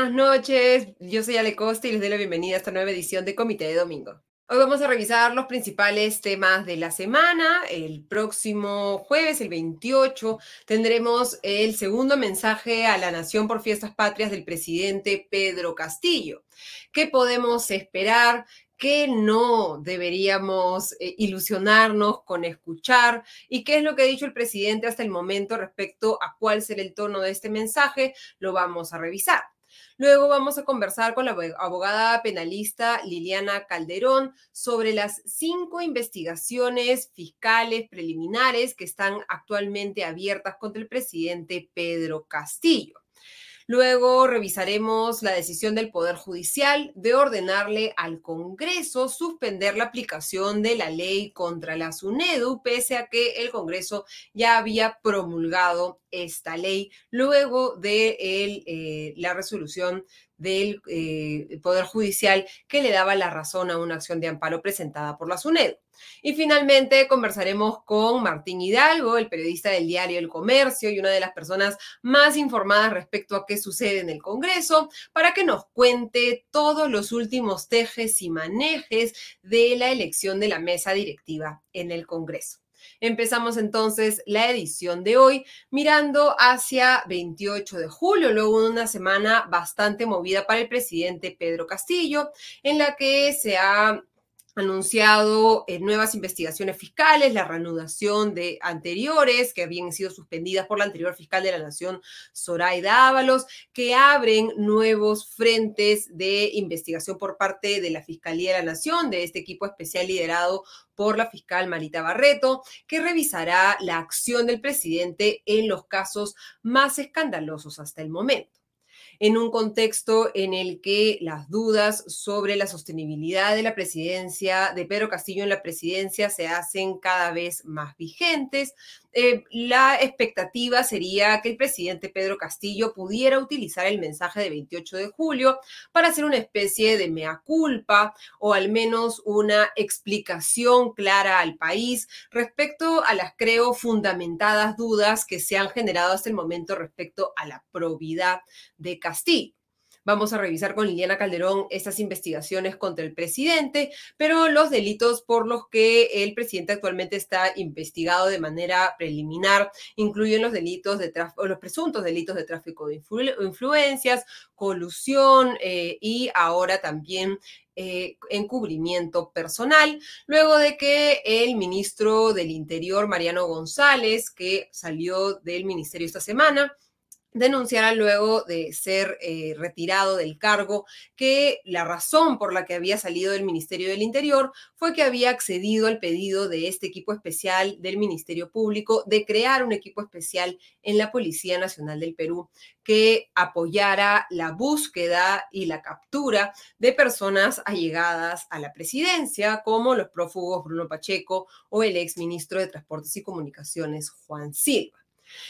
buenas noches. Yo soy Ale Costa y les doy la bienvenida a esta nueva edición de Comité de Domingo. Hoy vamos a revisar los principales temas de la semana. El próximo jueves, el 28, tendremos el segundo mensaje a la Nación por Fiestas Patrias del presidente Pedro Castillo. ¿Qué podemos esperar? qué no deberíamos eh, ilusionarnos con escuchar y qué es lo que ha dicho el presidente hasta el momento respecto a cuál será el tono de este mensaje, lo vamos a revisar. Luego vamos a conversar con la abogada penalista Liliana Calderón sobre las cinco investigaciones fiscales preliminares que están actualmente abiertas contra el presidente Pedro Castillo. Luego revisaremos la decisión del Poder Judicial de ordenarle al Congreso suspender la aplicación de la ley contra la SUNEDU, pese a que el Congreso ya había promulgado esta ley luego de eh, la resolución del eh, Poder Judicial que le daba la razón a una acción de amparo presentada por la SUNEDU. Y finalmente conversaremos con Martín Hidalgo, el periodista del diario El Comercio y una de las personas más informadas respecto a qué sucede en el Congreso, para que nos cuente todos los últimos tejes y manejes de la elección de la mesa directiva en el Congreso. Empezamos entonces la edición de hoy mirando hacia 28 de julio, luego de una semana bastante movida para el presidente Pedro Castillo, en la que se ha anunciado eh, nuevas investigaciones fiscales, la reanudación de anteriores que habían sido suspendidas por la anterior fiscal de la Nación, Zoraida Ábalos, que abren nuevos frentes de investigación por parte de la Fiscalía de la Nación, de este equipo especial liderado por la fiscal Marita Barreto, que revisará la acción del presidente en los casos más escandalosos hasta el momento en un contexto en el que las dudas sobre la sostenibilidad de la presidencia, de Pedro Castillo en la presidencia, se hacen cada vez más vigentes. Eh, la expectativa sería que el presidente Pedro Castillo pudiera utilizar el mensaje de 28 de julio para hacer una especie de mea culpa o al menos una explicación clara al país respecto a las, creo, fundamentadas dudas que se han generado hasta el momento respecto a la probidad de Castillo. Vamos a revisar con Liliana Calderón estas investigaciones contra el presidente, pero los delitos por los que el presidente actualmente está investigado de manera preliminar incluyen los delitos de los presuntos delitos de tráfico de influencias, colusión eh, y ahora también eh, encubrimiento personal, luego de que el ministro del Interior, Mariano González, que salió del ministerio esta semana, denunciara luego de ser eh, retirado del cargo que la razón por la que había salido del Ministerio del Interior fue que había accedido al pedido de este equipo especial del Ministerio Público de crear un equipo especial en la Policía Nacional del Perú que apoyara la búsqueda y la captura de personas allegadas a la presidencia, como los prófugos Bruno Pacheco o el ex ministro de Transportes y Comunicaciones Juan Silva.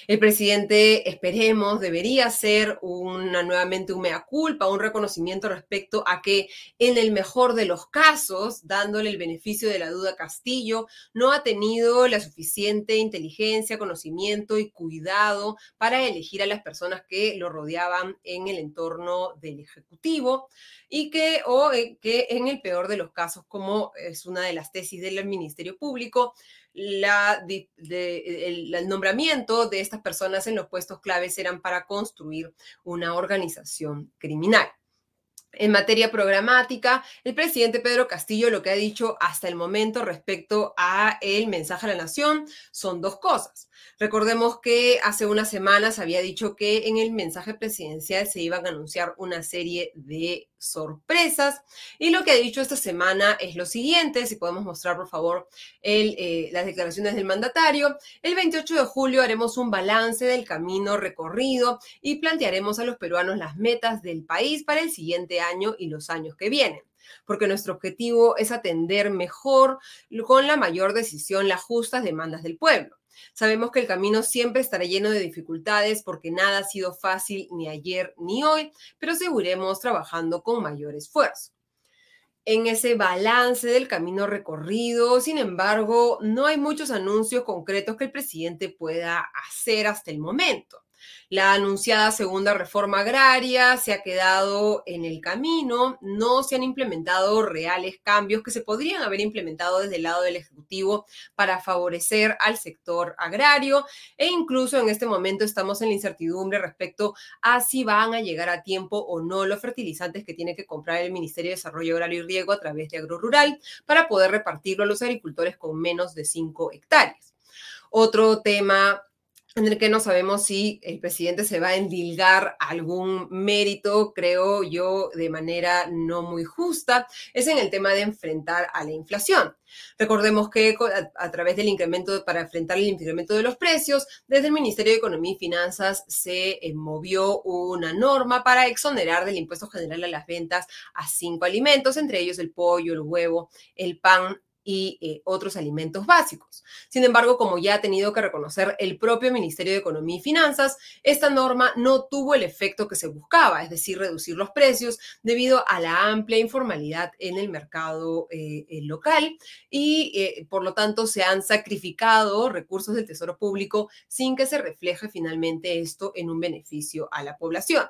El presidente, esperemos, debería hacer una, nuevamente un mea culpa, un reconocimiento respecto a que en el mejor de los casos, dándole el beneficio de la duda a Castillo, no ha tenido la suficiente inteligencia, conocimiento y cuidado para elegir a las personas que lo rodeaban en el entorno del Ejecutivo y que, o eh, que en el peor de los casos, como es una de las tesis del Ministerio Público, la, el, nombramiento de estas personas en los puestos claves eran para construir una organización criminal. En materia programática, el presidente Pedro Castillo lo que ha dicho hasta el momento respecto a el mensaje a la nación son dos cosas. Recordemos que hace unas semanas había dicho que en el mensaje presidencial se iban a anunciar una serie de sorpresas y lo que ha dicho esta semana es lo siguiente, si podemos mostrar por favor eh, las declaraciones del mandatario. El 28 de julio haremos un balance del camino recorrido y plantearemos a los peruanos las metas del país para el siguiente año y los años que vienen porque nuestro objetivo es atender mejor, con la mayor decisión, las justas demandas del pueblo. Sabemos que el camino siempre estará lleno de dificultades porque nada ha sido fácil ni ayer ni hoy, pero seguiremos trabajando con mayor esfuerzo. En ese balance del camino recorrido, sin embargo, no hay muchos anuncios concretos que el presidente pueda hacer hasta el momento. La anunciada segunda reforma agraria se ha quedado en el camino, no se han implementado reales cambios que se podrían haber implementado desde el lado del Ejecutivo para favorecer al sector agrario e incluso en este momento estamos en la incertidumbre respecto a si van a llegar a tiempo o no los fertilizantes que tiene que comprar el Ministerio de Desarrollo Agrario y Riego a través de Agrorural para poder repartirlo a los agricultores con menos de 5 hectáreas. Otro tema en el que no sabemos si el presidente se va a endilgar algún mérito, creo yo, de manera no muy justa, es en el tema de enfrentar a la inflación. Recordemos que a, través del incremento, para enfrentar el incremento de los precios, desde el Ministerio de Economía y Finanzas se eh, movió una norma para exonerar del impuesto general a las ventas a cinco alimentos, entre ellos el pollo, el huevo, el pan y eh, otros alimentos básicos. Sin embargo, como ya ha tenido que reconocer el propio Ministerio de Economía y Finanzas, esta norma no tuvo el efecto que se buscaba, es decir, reducir los precios debido a la amplia informalidad en el mercado eh, eh, local y por lo tanto se han sacrificado recursos del Tesoro Público sin que se refleje finalmente esto en un beneficio a la población.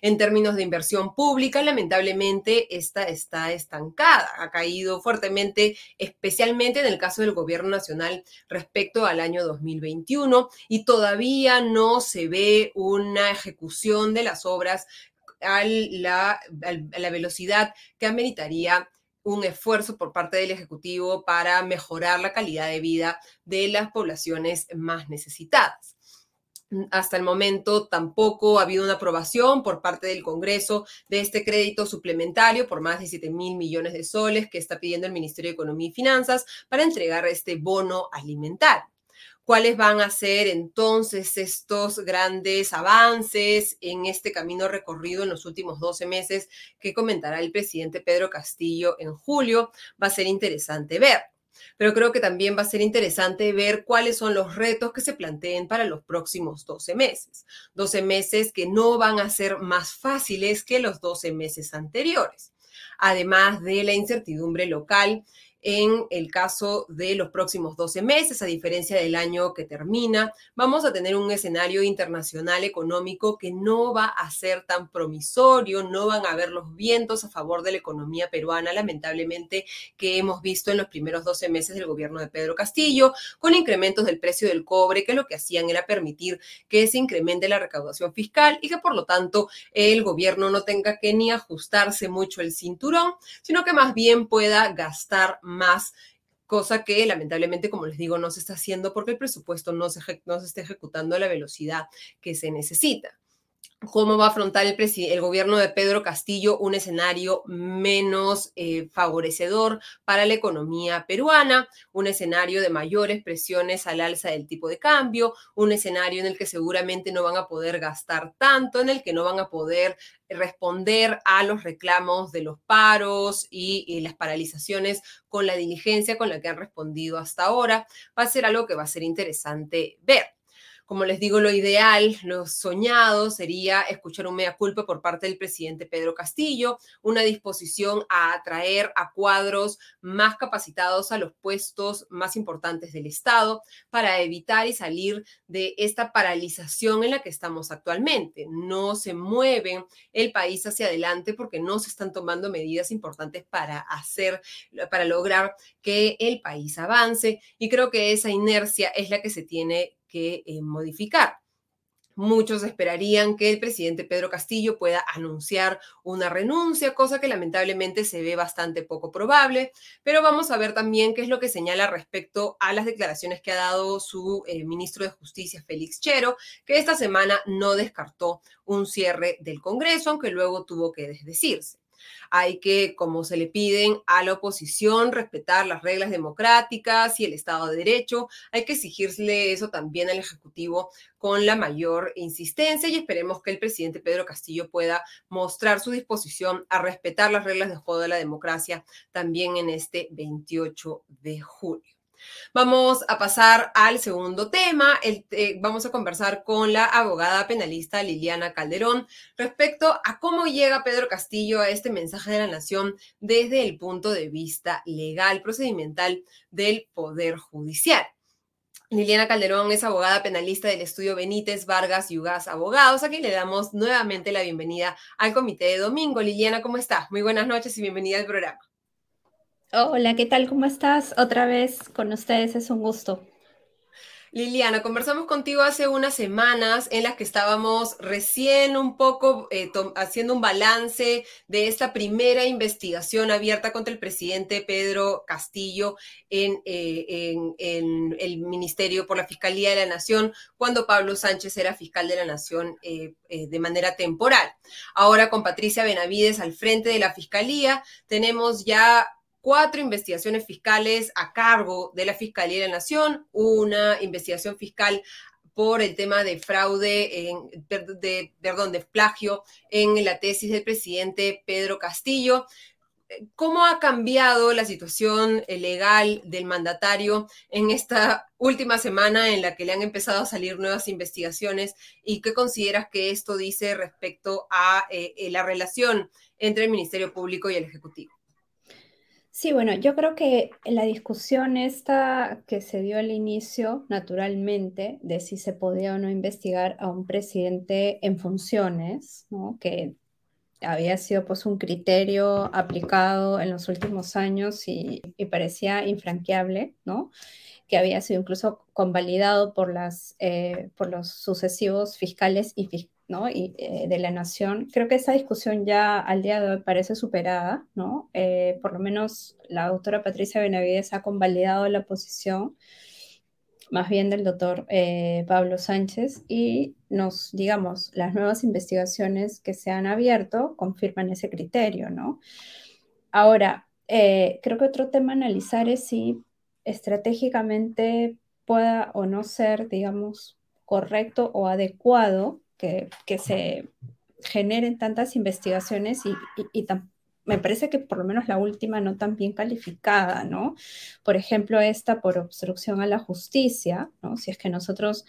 En términos de inversión pública, lamentablemente, esta está estancada, ha caído fuertemente, especialmente en el caso del gobierno nacional respecto al año 2021 y todavía no se ve una ejecución de las obras a la, velocidad que ameritaría un esfuerzo por parte del Ejecutivo para mejorar la calidad de vida de las poblaciones más necesitadas. Hasta el momento tampoco ha habido una aprobación por parte del Congreso de este crédito suplementario por más de 7 mil millones de soles que está pidiendo el Ministerio de Economía y Finanzas para entregar este bono alimentario. ¿Cuáles van a ser entonces estos grandes avances en este camino recorrido en los últimos 12 meses que comentará el presidente Pedro Castillo en julio? Va a ser interesante ver pero creo que también va a ser interesante ver cuáles son los retos que se planteen para los próximos 12 meses. 12 meses que no van a ser más fáciles que los 12 meses anteriores. Además de la incertidumbre local en el caso de los próximos 12 meses, a diferencia del año que termina, vamos a tener un escenario internacional económico que no va a ser tan promisorio, no van a haber los vientos a favor de la economía peruana, lamentablemente, que hemos visto en los primeros 12 meses del gobierno de Pedro Castillo, con incrementos del precio del cobre, que lo que hacían era permitir que se incremente la recaudación fiscal y que por lo tanto el gobierno no tenga que ni ajustarse mucho el cinturón, sino que más bien pueda gastar más, cosa que lamentablemente, como les digo, no se está haciendo porque el presupuesto no se, no se está ejecutando a la velocidad que se necesita cómo va a afrontar el, gobierno de Pedro Castillo un escenario menos eh, favorecedor para la economía peruana, un escenario de mayores presiones al alza del tipo de cambio, un escenario en el que seguramente no van a poder gastar tanto, en el que no van a poder responder a los reclamos de los paros y, y las paralizaciones con la diligencia con la que han respondido hasta ahora, va a ser algo que va a ser interesante ver. Como les digo, lo ideal, lo soñado sería escuchar un mea culpa por parte del presidente Pedro Castillo, una disposición a atraer a cuadros más capacitados a los puestos más importantes del Estado para evitar y salir de esta paralización en la que estamos actualmente. No se mueve el país hacia adelante porque no se están tomando medidas importantes para hacer, para lograr que el país avance. Y creo que esa inercia es la que se tiene que eh, modificar. Muchos esperarían que el presidente Pedro Castillo pueda anunciar una renuncia, cosa que lamentablemente se ve bastante poco probable, pero vamos a ver también qué es lo que señala respecto a las declaraciones que ha dado su eh, ministro de Justicia, Félix Chero, que esta semana no descartó un cierre del Congreso, aunque luego tuvo que desdecirse. Hay que, como se le piden a la oposición, respetar las reglas democráticas y el Estado de Derecho. Hay que exigirle eso también al Ejecutivo con la mayor insistencia y esperemos que el presidente Pedro Castillo pueda mostrar su disposición a respetar las reglas de juego de la democracia también en este 28 de julio. Vamos a pasar al segundo tema. Eh, vamos a conversar con la abogada penalista Liliana Calderón respecto a cómo llega Pedro Castillo a este mensaje de la nación desde el punto de vista legal, procedimental del Poder Judicial. Liliana Calderón es abogada penalista del estudio Benítez, Vargas y Abogados. Aquí le damos nuevamente la bienvenida al comité de domingo. Liliana, ¿cómo estás? Muy buenas noches y bienvenida al programa. Hola, ¿qué tal? ¿Cómo estás? Otra vez con ustedes, es un gusto. Liliana, conversamos contigo hace unas semanas en las que estábamos recién un poco eh, haciendo un balance de esta primera investigación abierta contra el presidente Pedro Castillo en, eh, en, el Ministerio por la Fiscalía de la Nación, cuando Pablo Sánchez era fiscal de la Nación eh, de manera temporal. Ahora con Patricia Benavides al frente de la Fiscalía, tenemos ya cuatro investigaciones fiscales a cargo de la Fiscalía de la Nación, una investigación fiscal por el tema de fraude, en, de, perdón, de plagio en la tesis del presidente Pedro Castillo. ¿Cómo ha cambiado la situación legal del mandatario en esta última semana en la que le han empezado a salir nuevas investigaciones? ¿Y qué consideras que esto dice respecto a eh, la relación entre el Ministerio Público y el Ejecutivo? Sí, bueno, yo creo que la discusión esta que se dio al inicio, naturalmente, de si se podía o no investigar a un presidente en funciones, ¿no? que había sido pues un criterio aplicado en los últimos años y, parecía infranqueable, ¿no? que había sido incluso convalidado por, las, eh, por los sucesivos fiscales y, y, eh, de la nación. Creo que esa discusión ya al día de hoy parece superada, ¿no? Eh, por lo menos la doctora Patricia Benavides ha convalidado la posición más bien del doctor eh, Pablo Sánchez y nos, digamos, las nuevas investigaciones que se han abierto confirman ese criterio, ¿no? Ahora, creo que otro tema a analizar es si estratégicamente pueda o no ser, digamos, correcto o adecuado que, se generen tantas investigaciones y, me parece que por lo menos la última no tan bien calificada, ¿no? Por ejemplo, esta por obstrucción a la justicia, ¿no? Si es que nosotros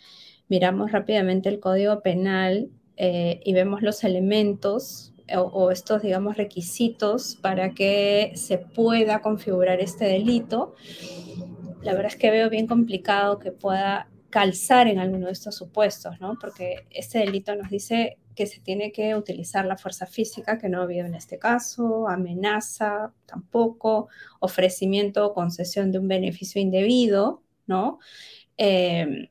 miramos rápidamente el Código Penal eh, y vemos los elementos o, o, estos, digamos, requisitos para que se pueda configurar este delito, la verdad es que veo bien complicado que pueda calzar en alguno de estos supuestos, ¿no? Porque este delito nos dice que se tiene que utilizar la fuerza física, que no ha habido en este caso, amenaza tampoco, ofrecimiento o concesión de un beneficio indebido, ¿no? Em,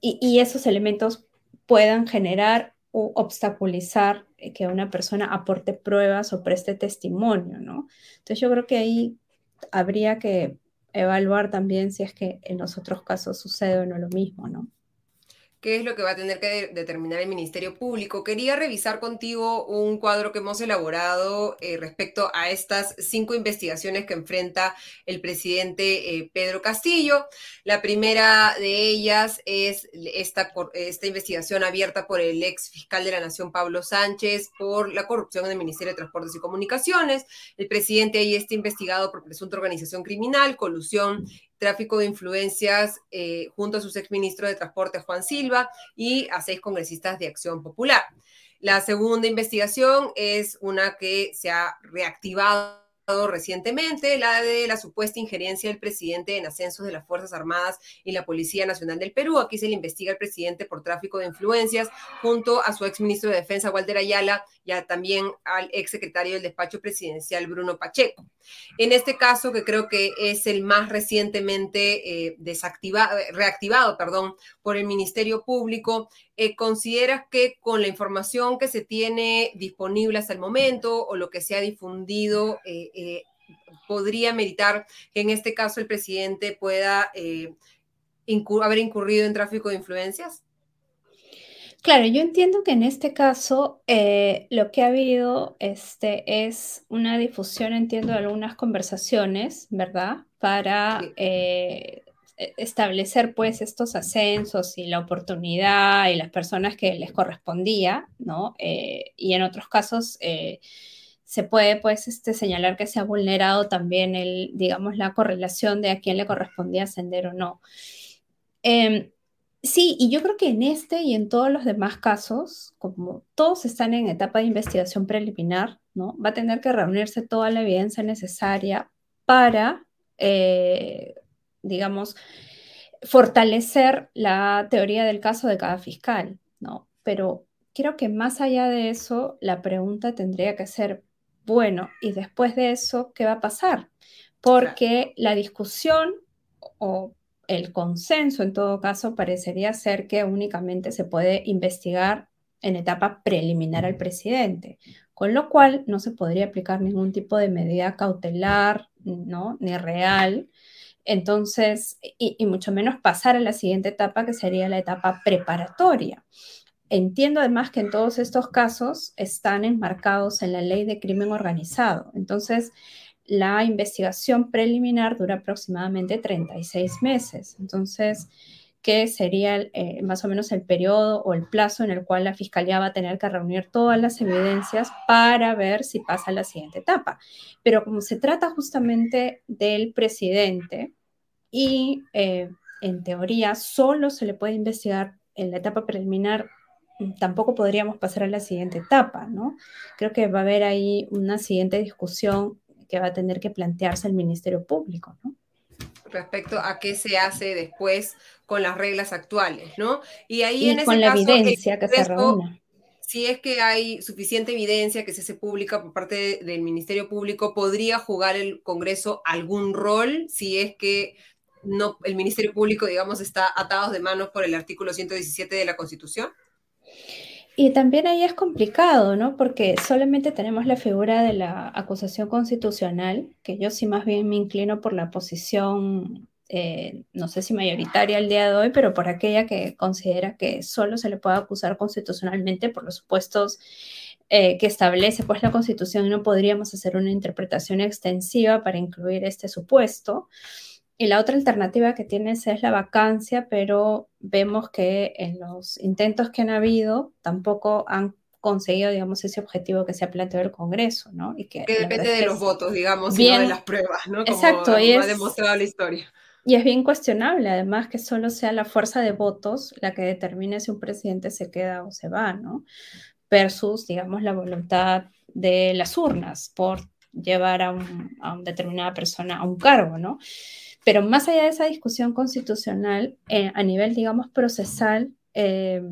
y, esos elementos puedan generar o obstaculizar que una persona aporte pruebas o preste testimonio, ¿no? Entonces yo creo que ahí habría que evaluar también si es que en los otros casos sucede o no lo mismo, ¿no? Qué es lo que va a tener que determinar el Ministerio Público. Quería revisar contigo un cuadro que hemos elaborado eh, respecto a estas cinco investigaciones que enfrenta el presidente eh, Pedro Castillo. La primera de ellas es esta, esta investigación abierta por el ex fiscal de la Nación, Pablo Sánchez, por la corrupción en el Ministerio de Transportes y Comunicaciones. El presidente ahí está investigado por presunta organización criminal, colusión tráfico de influencias eh, junto a su exministro de Transporte, Juan Silva, y a seis congresistas de Acción Popular. La segunda investigación es una que se ha reactivado recientemente, la de la supuesta injerencia del presidente en ascensos de las Fuerzas Armadas y la Policía Nacional del Perú. Aquí se le investiga al presidente por tráfico de influencias junto a su exministro de Defensa, Walter Ayala, y también al exsecretario del despacho presidencial, Bruno Pacheco. En este caso, que creo que es el más recientemente eh, desactivado, reactivado perdón, por el Ministerio Público, eh, ¿consideras que con la información que se tiene disponible hasta el momento o lo que se ha difundido, eh, podría meditar que en este caso el presidente pueda haber incurrido en tráfico de influencias? Claro, yo entiendo que en este caso eh, lo que ha habido este, es una difusión, entiendo, de algunas conversaciones, ¿verdad? Para eh, establecer pues estos ascensos y la oportunidad y las personas que les correspondía, ¿no? Eh, y en otros casos se puede pues este, señalar que se ha vulnerado también el, digamos, la correlación de a quién le correspondía ascender o no. Em, Sí, y yo creo que en este y en todos los demás casos, como todos están en etapa de investigación preliminar, ¿no? Va a tener que reunirse toda la evidencia necesaria para, eh, digamos, fortalecer la teoría del caso de cada fiscal, ¿no? Pero creo que más allá de eso, la pregunta tendría que ser, bueno, y después de eso, ¿qué va a pasar? Porque la discusión o el consenso en todo caso parecería ser que únicamente se puede investigar en etapa preliminar al presidente, con lo cual no se podría aplicar ningún tipo de medida cautelar, ¿no? Ni real. Entonces, y, mucho menos pasar a la siguiente etapa, que sería la etapa preparatoria. Entiendo además que en todos estos casos están enmarcados en la ley de crimen organizado. Entonces, la investigación preliminar dura aproximadamente 36 meses. Entonces, ¿qué sería eh, más o menos el periodo o el plazo en el cual la fiscalía va a tener que reunir todas las evidencias para ver si pasa a la siguiente etapa. Pero como se trata justamente del presidente y eh, en teoría solo se le puede investigar en la etapa preliminar tampoco podríamos pasar a la siguiente etapa, ¿no? Creo que va a haber ahí una siguiente discusión que va a tener que plantearse el Ministerio Público, ¿no? Respecto a qué se hace después con las reglas actuales, ¿no? Y ahí en con la evidencia que se. Si es que hay suficiente evidencia que se hace pública por parte del Ministerio Público, ¿podría jugar el Congreso algún rol si es que no, el Ministerio Público, digamos, está atado de manos por el artículo 117 de la Constitución? Y también ahí es complicado, ¿no? Porque solamente tenemos la figura de la acusación constitucional, que yo sí más bien me inclino por la posición, eh, no sé si mayoritaria al día de hoy, pero por aquella que considera que solo se le puede acusar constitucionalmente por los supuestos eh, que establece pues la Constitución y no podríamos hacer una interpretación extensiva para incluir este supuesto. Y la otra alternativa que tienes es la vacancia, pero vemos que en los intentos que han habido tampoco han conseguido, digamos, ese objetivo que se ha planteado el Congreso, ¿no? Y que, depende de los votos, digamos, y no de las pruebas, ¿no? Como, exacto, y ha demostrado la historia. Y es bien cuestionable, además, que solo sea la fuerza de votos la que determine si un presidente se queda o se va, ¿no? Versus, digamos, la voluntad de las urnas por llevar a, un, a una determinada persona a un cargo, ¿no? Pero más allá de esa discusión constitucional, eh, a nivel, digamos, procesal, eh,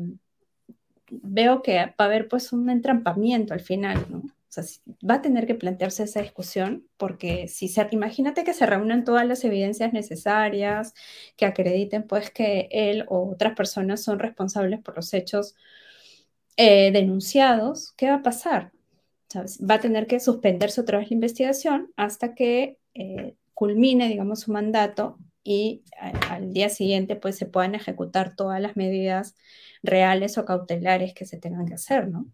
veo que va a haber pues un entrampamiento al final, ¿no? O sea, va a tener que plantearse esa discusión porque si se, imagínate que se reúnen todas las evidencias necesarias que acrediten pues que él o otras personas son responsables por los hechos eh, denunciados, ¿qué va a pasar? Va a tener que suspenderse otra vez la investigación hasta que culmine, digamos, su mandato y al día siguiente pues se puedan ejecutar todas las medidas reales o cautelares que se tengan que hacer, ¿no?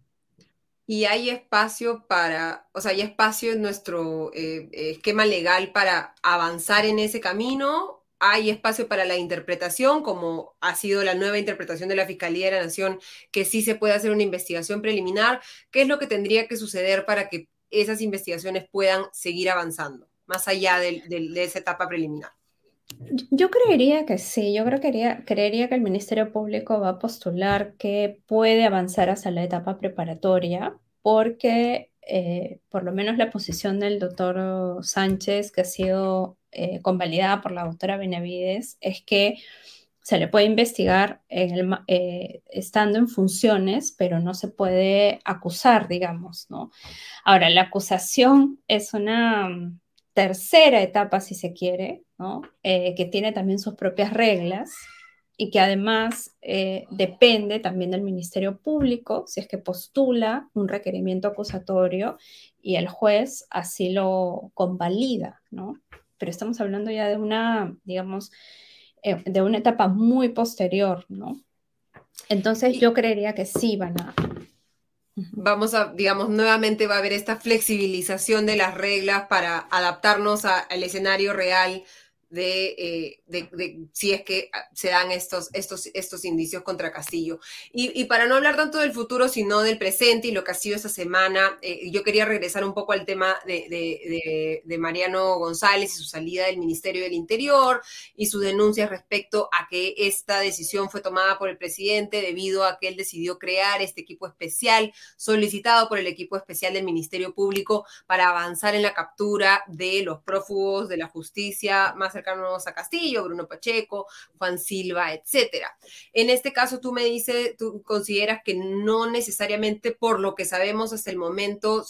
Y hay espacio para, o sea, hay espacio en nuestro eh, esquema legal para avanzar en ese camino. Hay espacio para la interpretación, como ha sido la nueva interpretación de la Fiscalía de la Nación, que sí se puede hacer una investigación preliminar. ¿Qué es lo que tendría que suceder para que esas investigaciones puedan seguir avanzando? Más allá de, esa etapa preliminar? Yo creería que sí, yo creo que creería que el Ministerio Público va a postular que puede avanzar hasta la etapa preparatoria, porque eh, por lo menos la posición del doctor Sánchez, que ha sido eh, convalidada por la doctora Benavides, es que se le puede investigar eh, estando en funciones, pero no se puede acusar, digamos, ¿no? Ahora, la acusación es una tercera etapa, si se quiere, eh, que tiene también sus propias reglas y que además eh, depende también del Ministerio Público, si es que postula un requerimiento acusatorio y el juez así lo convalida, ¿no? Pero estamos hablando ya de una, digamos, eh, de una etapa muy posterior, ¿no? Entonces yo creería que sí van a, vamos a, digamos, nuevamente va a haber esta flexibilización de las reglas para adaptarnos al escenario real eh, de, si es que ah, se dan estos, estos, estos indicios contra Castillo. Y, para no hablar tanto del futuro, sino del presente y lo que ha sido esta semana, eh, yo quería regresar un poco al tema de, de, Mariano González y su salida del Ministerio del Interior y sus denuncias respecto a que esta decisión fue tomada por el presidente debido a que él decidió crear este equipo especial solicitado por el equipo especial del Ministerio Público para avanzar en la captura de los prófugos de la justicia más cercanos a Castillo, Bruno Pacheco, Juan Silva, etcétera. En este caso, tú me dices, tú consideras que no necesariamente por lo que sabemos hasta el momento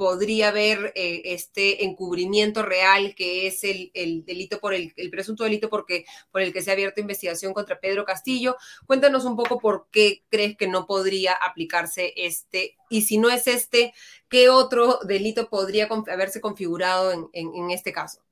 podría haber eh, este encubrimiento real que es el, delito por el, presunto delito porque, por el que se ha abierto investigación contra Pedro Castillo. Cuéntanos un poco por qué crees que no podría aplicarse este y si no es este, ¿qué otro delito podría haberse configurado en este caso?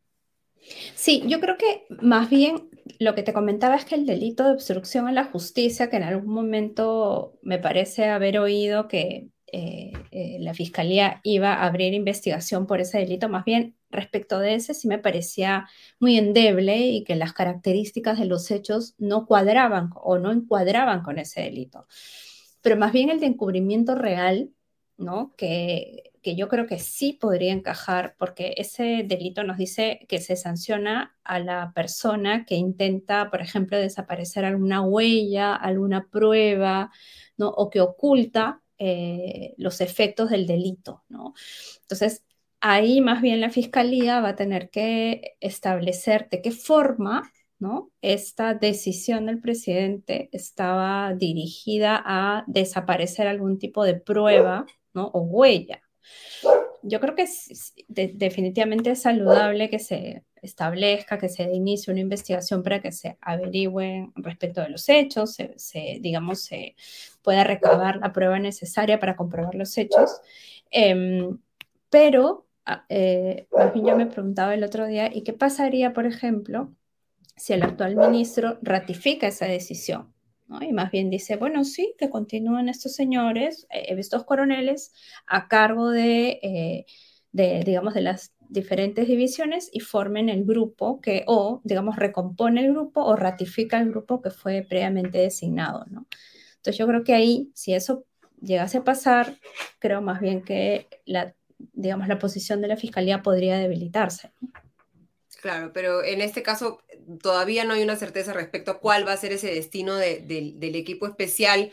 Sí, yo creo que más bien lo que te comentaba es que el delito de obstrucción a la justicia, que en algún momento me parece haber oído que eh, eh, la fiscalía iba a abrir investigación por ese delito, más bien respecto de ese sí me parecía muy endeble y que las características de los hechos no cuadraban o no encuadraban con ese delito. Pero más bien el de encubrimiento real, ¿no? Que, que yo creo que sí podría encajar, porque ese delito nos dice que se sanciona a la persona que intenta, por ejemplo, desaparecer alguna huella, alguna prueba, ¿no? O que oculta eh, los efectos del delito, ¿no? Entonces, ahí más bien la fiscalía va a tener que establecer de qué forma, ¿no? Esta decisión del presidente estaba dirigida a desaparecer algún tipo de prueba, ¿no? O huella. Yo creo que definitivamente es saludable que se establezca, que se inicie una investigación para que se averigüen respecto de los hechos, se, digamos, se pueda recabar la prueba necesaria para comprobar los hechos. Em, pero, ah, eh, más yo me preguntaba el otro día, ¿y qué pasaría, por ejemplo, si el actual ministro ratifica esa decisión? Y más bien dice, bueno, sí, que continúen estos señores, eh, estos coroneles, a cargo de, eh, de, digamos, de las diferentes divisiones y formen el grupo que o, digamos, recompone el grupo o ratifica el grupo que fue previamente designado. Entonces yo creo que ahí, si eso llegase a pasar, creo más bien que la, digamos, la posición de la fiscalía podría debilitarse. Claro, pero en este caso todavía no hay una certeza respecto a cuál va a ser ese destino del equipo especial.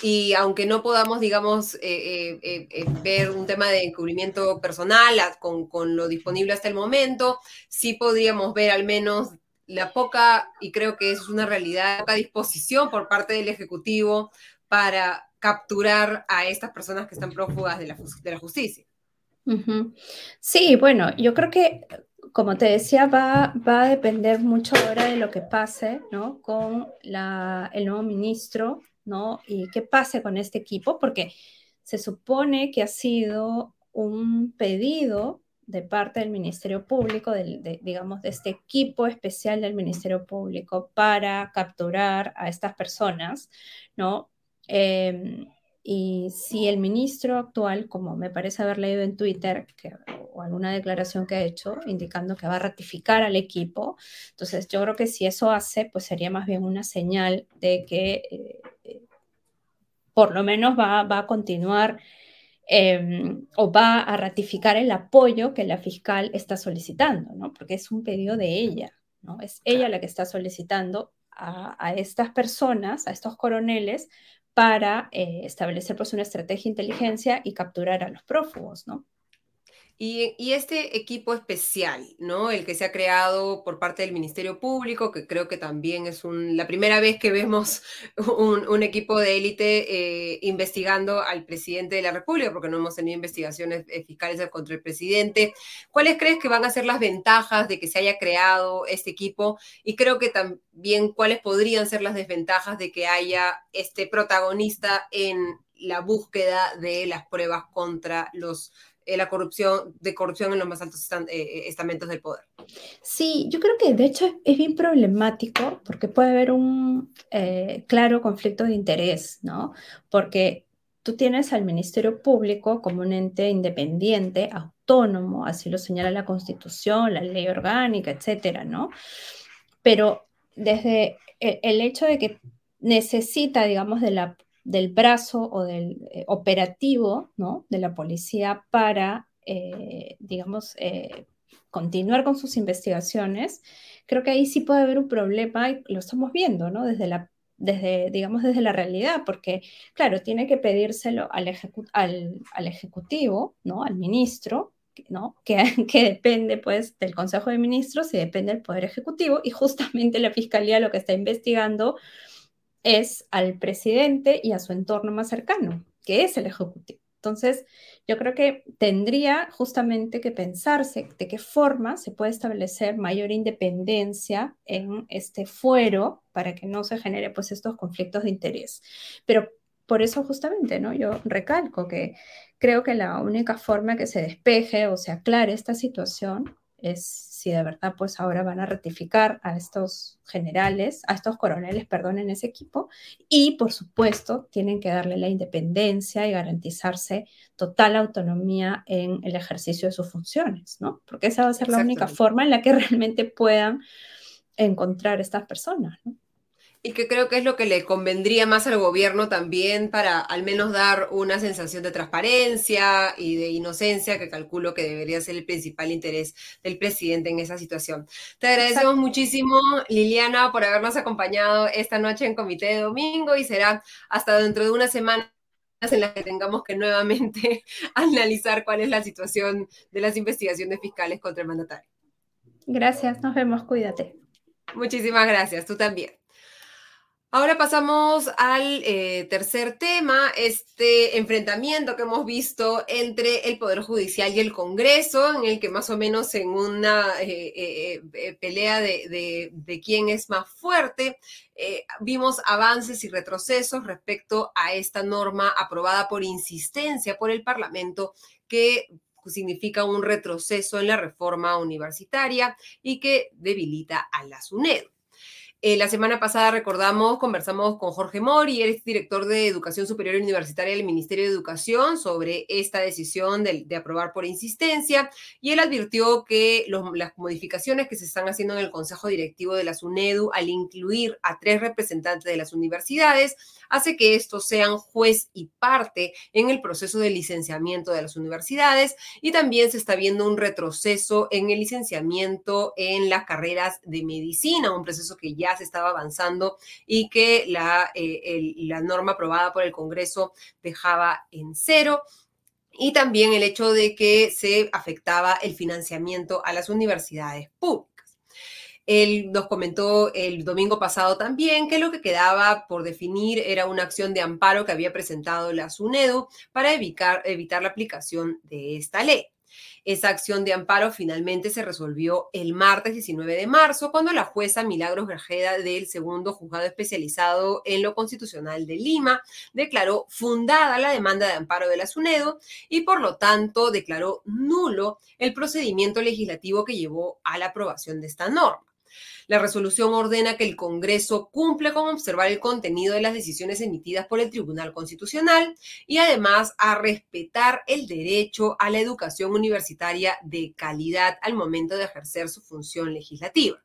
Y aunque no podamos, digamos, eh, eh, eh, ver un tema de encubrimiento personal con, lo disponible hasta el momento, sí podríamos ver al menos la poca, y creo que es una realidad, poca disposición por parte del Ejecutivo para capturar a estas personas que están prófugas de la justicia. Sí, bueno, yo creo que, como te decía, va, va a depender mucho ahora de lo que pase ¿no? con el nuevo ministro ¿no? Y qué pase con este equipo, porque se supone que ha sido un pedido de parte del Ministerio Público, de, digamos, de este equipo especial del Ministerio Público para capturar a estas personas, ¿no? Em, y si el ministro actual, como me parece haber leído en Twitter, o alguna declaración que ha hecho, indicando que va a ratificar al equipo, entonces yo creo que si eso hace, pues sería más bien una señal de que eh, por lo menos va, a continuar em, o va a ratificar el apoyo que la fiscal está solicitando, ¿no? Porque es un pedido de ella, ¿no? Es ella la que está solicitando a, estas personas, a estos coroneles, para eh, establecer pues una estrategia de inteligencia y capturar a los prófugos, ¿no? Y, este equipo especial, ¿no? El que se ha creado por parte del Ministerio Público, que creo que también es la primera vez que vemos un, equipo de élite eh, investigando al presidente de la República, porque no hemos tenido investigaciones eh, fiscales contra el presidente. ¿Cuáles crees que van a ser las ventajas de que se haya creado este equipo? Y creo que también cuáles podrían ser las desventajas de que haya este protagonista en la búsqueda de las pruebas contra los la corrupción, de corrupción en los más altos eh, eh, estamentos del poder. Sí, yo creo que de hecho es bien problemático porque puede haber un claro conflicto de interés, ¿no? Porque tú tienes al Ministerio Público como un ente independiente, autónomo, así lo señala la Constitución, la ley orgánica, etcétera, ¿no? Pero desde el hecho de que necesita, digamos, de la del brazo o del eh, operativo ¿no? de la policía para, eh, digamos, eh, continuar con sus investigaciones, creo que ahí sí puede haber un problema y lo estamos viendo, ¿no? Desde la desde, digamos, desde la realidad, porque, claro, tiene que pedírselo al, al, al Ejecutivo, ¿no? Al ministro, ¿no? Que, que, depende pues del Consejo de Ministros y depende del Poder Ejecutivo y justamente la Fiscalía lo que está investigando es al presidente y a su entorno más cercano, que es el Ejecutivo. Entonces, yo creo que tendría justamente que pensarse de qué forma se puede establecer mayor independencia en este fuero para que no se genere pues estos conflictos de interés. Pero por eso justamente, ¿no? Yo recalco que creo que la única forma que se despeje o se aclare esta situación es si de verdad pues ahora van a ratificar a estos generales, a estos coroneles, perdón, en ese equipo y por supuesto tienen que darle la independencia y garantizarse total autonomía en el ejercicio de sus funciones, ¿no? Porque esa va a ser la única forma en la que realmente puedan encontrar estas personas, ¿no? Y que creo que es lo que le convendría más al gobierno también para al menos dar una sensación de transparencia y de inocencia que calculo que debería ser el principal interés del presidente en esa situación. Te agradecemos muchísimo, Liliana, por habernos acompañado esta noche en Comité de Domingo y será hasta dentro de una semana en las que tengamos que nuevamente analizar cuál es la situación de las investigaciones fiscales contra el mandatario. Gracias, nos vemos, cuídate. Muchísimas gracias, tú también. Ahora pasamos al eh, tercer tema, este enfrentamiento que hemos visto entre el Poder Judicial y el Congreso, en el que más o menos en una eh, eh, pelea de, de, quién es más fuerte, vimos avances y retrocesos respecto a esta norma aprobada por insistencia por el Parlamento que significa un retroceso en la reforma universitaria y que debilita a la SUNED. Eh, la semana pasada recordamos, conversamos con Jorge Mori, él es director de Educación Superior Universitaria del Ministerio de Educación, sobre esta decisión de, aprobar por insistencia, y él advirtió que las modificaciones que se están haciendo en el Consejo Directivo de la SUNEDU al incluir a tres representantes de las universidades hace que estos sean juez y parte en el proceso de licenciamiento de las universidades y también se está viendo un retroceso en el licenciamiento en las carreras de medicina, un proceso que ya estaba avanzando y que la, eh, la norma aprobada por el Congreso dejaba en cero y también el hecho de que se afectaba el financiamiento a las universidades públicas. Él nos comentó el domingo pasado también que lo que quedaba por definir era una acción de amparo que había presentado la SUNEDU para evitar, evitar la aplicación de esta ley. Esa acción de amparo finalmente se resolvió el martes 19 de marzo, cuando la jueza Milagros Grajeda del segundo juzgado especializado en lo constitucional de Lima declaró fundada la demanda de amparo de la SUNEDO y por lo tanto declaró nulo el procedimiento legislativo que llevó a la aprobación de esta norma. La resolución ordena que el Congreso cumpla con observar el contenido de las decisiones emitidas por el Tribunal Constitucional y además a respetar el derecho a la educación universitaria de calidad al momento de ejercer su función legislativa.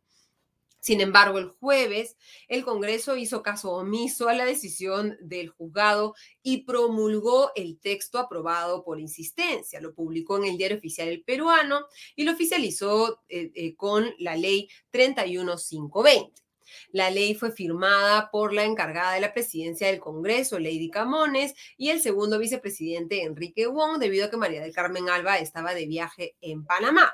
Sin embargo, el jueves el Congreso hizo caso omiso a la decisión del juzgado y promulgó el texto aprobado por insistencia. Lo publicó en el diario oficial El Peruano y lo oficializó eh, eh, con la ley 31520. La ley fue firmada por la encargada de la presidencia del Congreso, Lady Camones, y el segundo vicepresidente, Enrique Wong, debido a que María del Carmen Alba estaba de viaje en Panamá.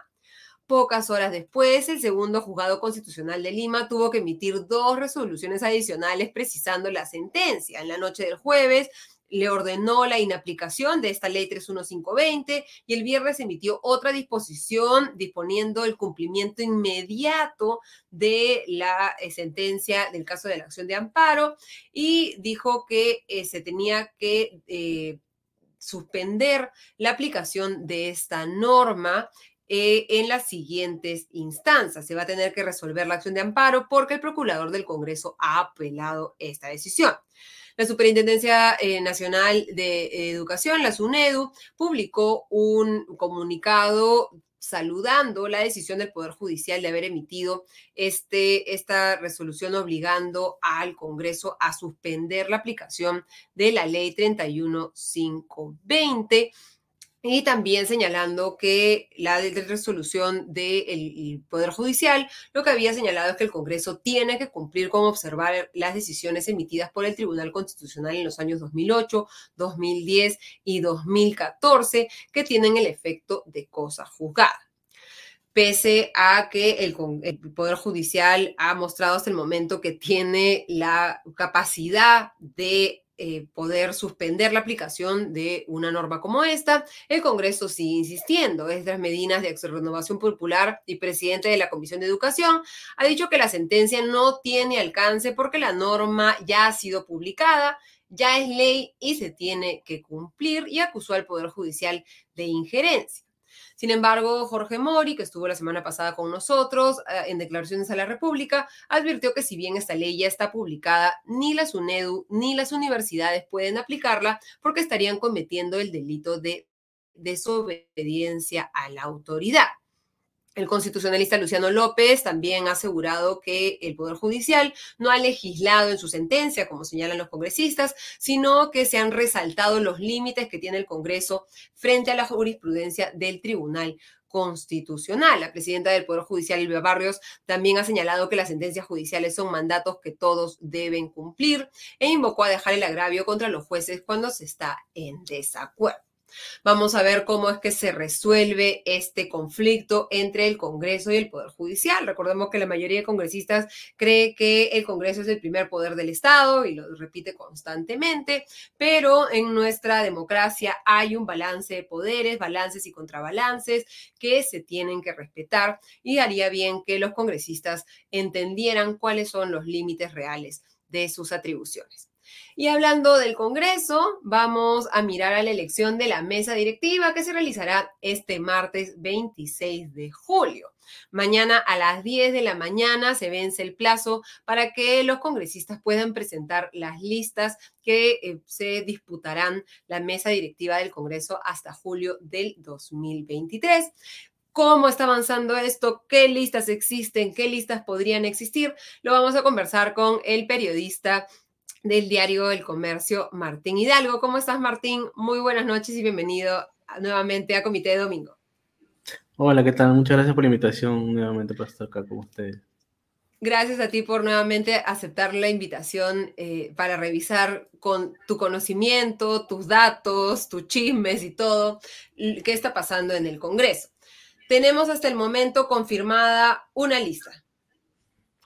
Pocas horas después, el segundo juzgado constitucional de Lima tuvo que emitir dos resoluciones adicionales precisando la sentencia. En la noche del jueves le ordenó la inaplicación de esta ley 31520 y el viernes emitió otra disposición disponiendo el cumplimiento inmediato de la eh, sentencia del caso de la acción de amparo y dijo que eh, se tenía que eh, suspender la aplicación de esta norma eh, en las siguientes instancias. Se va a tener que resolver la acción de amparo porque el procurador del Congreso ha apelado esta decisión. La Superintendencia eh, Nacional de Educación, la SUNEDU, publicó un comunicado saludando la decisión del Poder Judicial de haber emitido este, esta resolución obligando al Congreso a suspender la aplicación de la ley 31520 y también señalando que la resolución del Poder Judicial lo que había señalado es que el Congreso tiene que cumplir con observar las decisiones emitidas por el Tribunal Constitucional en los años 2008, 2010 y 2014 que tienen el efecto de cosa juzgada. Pese a que el, el, Poder Judicial ha mostrado hasta el momento que tiene la capacidad de eh, poder suspender la aplicación de una norma como esta, el Congreso sigue insistiendo. Esdras Medinas, de Renovación Popular y presidente de la Comisión de Educación, ha dicho que la sentencia no tiene alcance porque la norma ya ha sido publicada, ya es ley y se tiene que cumplir y acusó al Poder Judicial de injerencia. Sin embargo, Jorge Mori, que estuvo la semana pasada con nosotros eh, en declaraciones a la República, advirtió que si bien esta ley ya está publicada, ni la SUNEDU ni las universidades pueden aplicarla porque estarían cometiendo el delito de desobediencia a la autoridad. El constitucionalista Luciano López también ha asegurado que el Poder Judicial no ha legislado en su sentencia, como señalan los congresistas, sino que se han resaltado los límites que tiene el Congreso frente a la jurisprudencia del Tribunal Constitucional. La presidenta del Poder Judicial, Elvia Barrios, también ha señalado que las sentencias judiciales son mandatos que todos deben cumplir e invocó a dejar el agravio contra los jueces cuando se está en desacuerdo. Vamos a ver cómo es que se resuelve este conflicto entre el Congreso y el Poder Judicial. Recordemos que la mayoría de congresistas cree que el Congreso es el primer poder del Estado y lo repite constantemente, pero en nuestra democracia hay un balance de poderes, balances y contrabalances que se tienen que respetar y haría bien que los congresistas entendieran cuáles son los límites reales de sus atribuciones. Y hablando del Congreso, vamos a mirar a la elección de la mesa directiva que se realizará este martes 26 de julio. Mañana a las 10 de la mañana se vence el plazo para que los congresistas puedan presentar las listas que eh, se disputarán la mesa directiva del Congreso hasta julio del 2023 cómo está avanzando esto, qué listas existen, qué listas podrían existir, lo vamos a conversar con el periodista del diario El Comercio, Martín Hidalgo. ¿Cómo estás, Martín? Muy buenas noches y bienvenido nuevamente a Comité de Domingo. Hola, ¿qué tal? Muchas gracias por la invitación nuevamente para estar acá con ustedes. Gracias a ti por nuevamente aceptar la invitación eh, para revisar con tu conocimiento, tus datos, tus chismes y todo, qué está pasando en el Congreso. Tenemos hasta el momento confirmada una lista.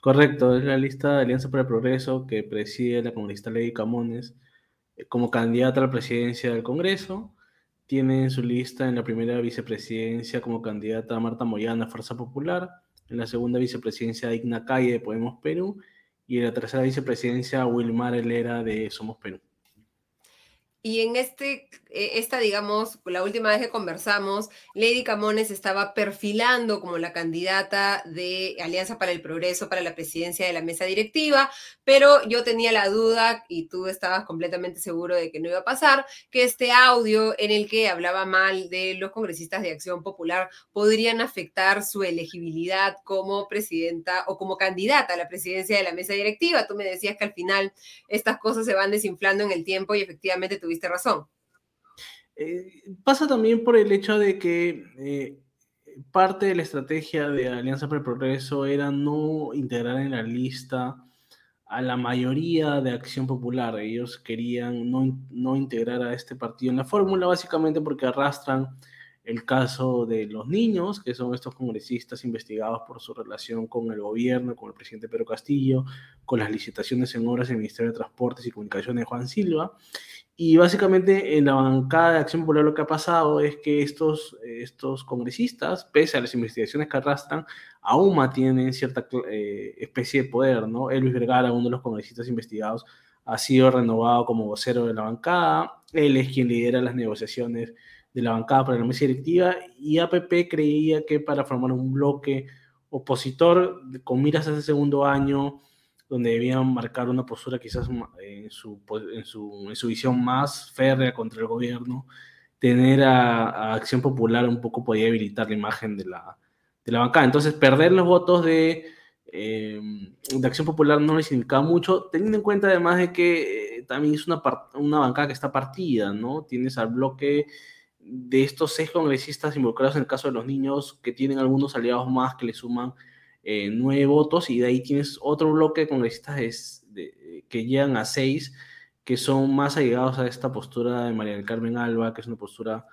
Correcto, es la lista de Alianza para el Progreso que preside la congresista Lady Camones eh, como candidata a la presidencia del Congreso. Tiene en su lista en la primera vicepresidencia como candidata a Marta Moyana, Fuerza Popular, en la segunda vicepresidencia a Igna Calle de Podemos Perú y en la tercera vicepresidencia Wilmar Helera de Somos Perú. Y en este, eh, esta, digamos, la última vez que conversamos, Lady Camones estaba perfilando como la candidata de Alianza para el Progreso para la presidencia de la mesa directiva, pero yo tenía la duda, y tú estabas completamente seguro de que no iba a pasar, que este audio en el que hablaba mal de los congresistas de Acción Popular podrían afectar su elegibilidad como presidenta o como candidata a la presidencia de la mesa directiva. Tú me decías que al final estas cosas se van desinflando en el tiempo y efectivamente tuviste razón. Eh, pasa también por el hecho de que eh, parte de la estrategia de Alianza para el Progreso era no integrar en la lista a la mayoría de Acción Popular. Ellos querían no, no integrar a este partido en la fórmula, básicamente porque arrastran el caso de los niños, que son estos congresistas investigados por su relación con el gobierno, con el presidente Pedro Castillo, con las licitaciones en obras del Ministerio de Transportes y Comunicaciones de Juan Silva, y básicamente en la bancada de Acción Popular lo que ha pasado es que estos, estos congresistas, pese a las investigaciones que arrastran, aún mantienen cierta eh, especie de poder, ¿no? Elvis Vergara, uno de los congresistas investigados, ha sido renovado como vocero de la bancada, él es quien lidera las negociaciones de la bancada para la mesa directiva y APP creía que para formar un bloque opositor con miras a ese segundo año donde debían marcar una postura quizás en su, en su, en su visión más férrea contra el gobierno, tener a, Acción Popular un poco podía debilitar la imagen de la, de la bancada. Entonces, perder los votos de, eh, de Acción Popular no les significaba mucho, teniendo en cuenta además de que eh, también es una, una bancada que está partida, ¿no? Tienes al bloque de estos seis congresistas involucrados en el caso de los niños que tienen algunos aliados más que le suman eh, nueve votos y de ahí tienes otro bloque de congresistas que llegan a seis que son más allegados a esta postura de María del Carmen Alba, que es una postura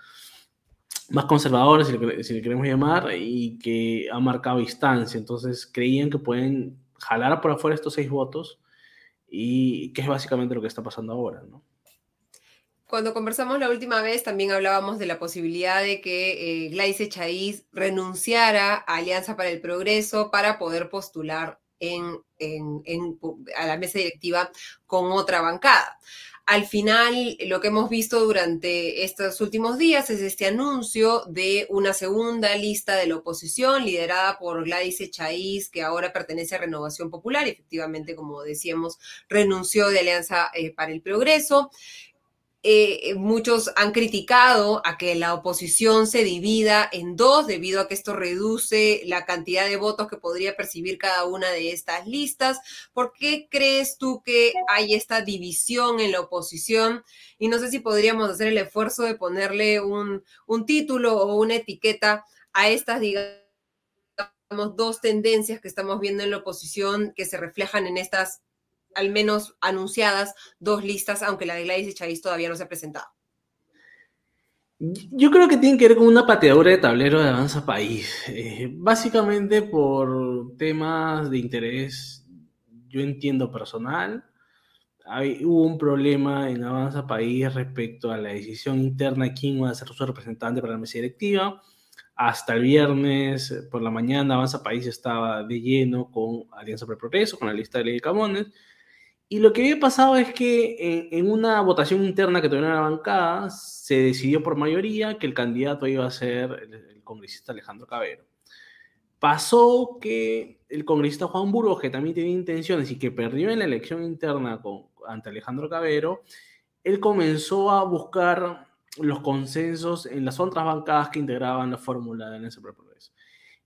más conservadora, si le, queremos llamar, y que ha marcado distancia. Entonces creían que pueden jalar por afuera estos seis votos y que es básicamente lo que está pasando ahora, ¿no? Cuando conversamos la última vez también hablábamos de la posibilidad de que eh, Glaice renunciara a Alianza para el Progreso para poder postular en, a la mesa directiva con otra bancada. Al final, lo que hemos visto durante estos últimos días es este anuncio de una segunda lista de la oposición liderada por Gladys Echaíz, que ahora pertenece a Renovación Popular. Efectivamente, como decíamos, renunció de Alianza eh, para el Progreso. Eh, muchos han criticado a que la oposición se divida en dos debido a que esto reduce la cantidad de votos que podría percibir cada una de estas listas. ¿Por qué crees tú que hay esta división en la oposición? Y no sé si podríamos hacer el esfuerzo de ponerle un, un título o una etiqueta a estas, digamos, dos tendencias que estamos viendo en la oposición que se reflejan en estas al menos anunciadas dos listas, aunque la de Gladys y Chávez todavía no se ha presentado. Yo creo que tiene que ver con una pateadura de tablero de Avanza País. Eh, básicamente por temas de interés, yo entiendo personal. Hay, hubo un problema en Avanza País respecto a la decisión interna quién va a ser su representante para la mesa directiva. Hasta el viernes por la mañana Avanza País estaba de lleno con Alianza para el Progreso, con la lista de Ley de Camones y lo que había pasado es que en, una votación interna que tuvieron en la bancada, se decidió por mayoría que el candidato iba a ser el, congresista Alejandro Cabero. Pasó que el congresista Juan Burgos, que también tenía intenciones y que perdió en la elección interna con, ante Alejandro Cabero, él comenzó a buscar los consensos en las otras bancadas que integraban la fórmula de Alianza Progreso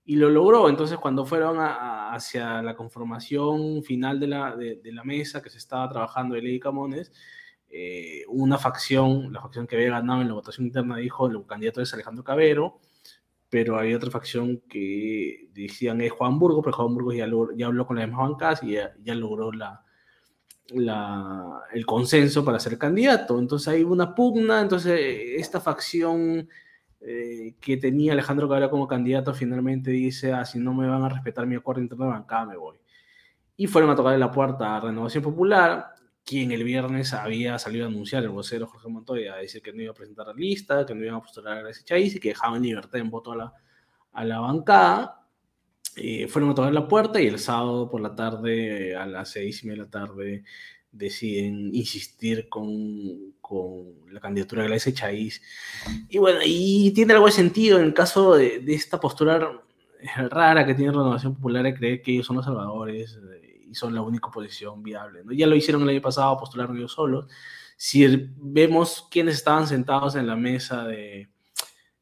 y lo logró. Entonces, cuando fueron hacia la conformación final de la, de, la, mesa que se estaba trabajando de Ley Camones, eh, una facción, la facción que había ganado en la votación interna, dijo el candidato es Alejandro Cabero, pero había otra facción que decían es Juan Burgos, pero Juan Burgos ya, ya habló con las demás bancas y ya, ya logró la, la, el consenso para ser candidato. Entonces hay una pugna, entonces esta facción eh, que tenía Alejandro Cabrera como candidato, finalmente dice, ah, si no me van a respetar mi acuerdo interno de bancada, me voy. Y fueron a tocarle la puerta a Renovación Popular, quien el viernes había salido a anunciar, el vocero Jorge Montoya, a decir que no iba a presentar la lista, que no iba a postular a Gracia Chávez y que dejaban libertad en voto a la, a la bancada. Eh, fueron a tocar la puerta y el sábado por la tarde, a las seis y media de la tarde, deciden insistir con, con la candidatura de Gladys Chaís. Y bueno, y tiene algo de sentido en el caso de, de esta postura rara que tiene Renovación Popular de creer que ellos son los salvadores eh, y son la única oposición viable. ¿no? Ya lo hicieron el año pasado, postularon ellos solos. Si vemos quiénes estaban sentados en la mesa de,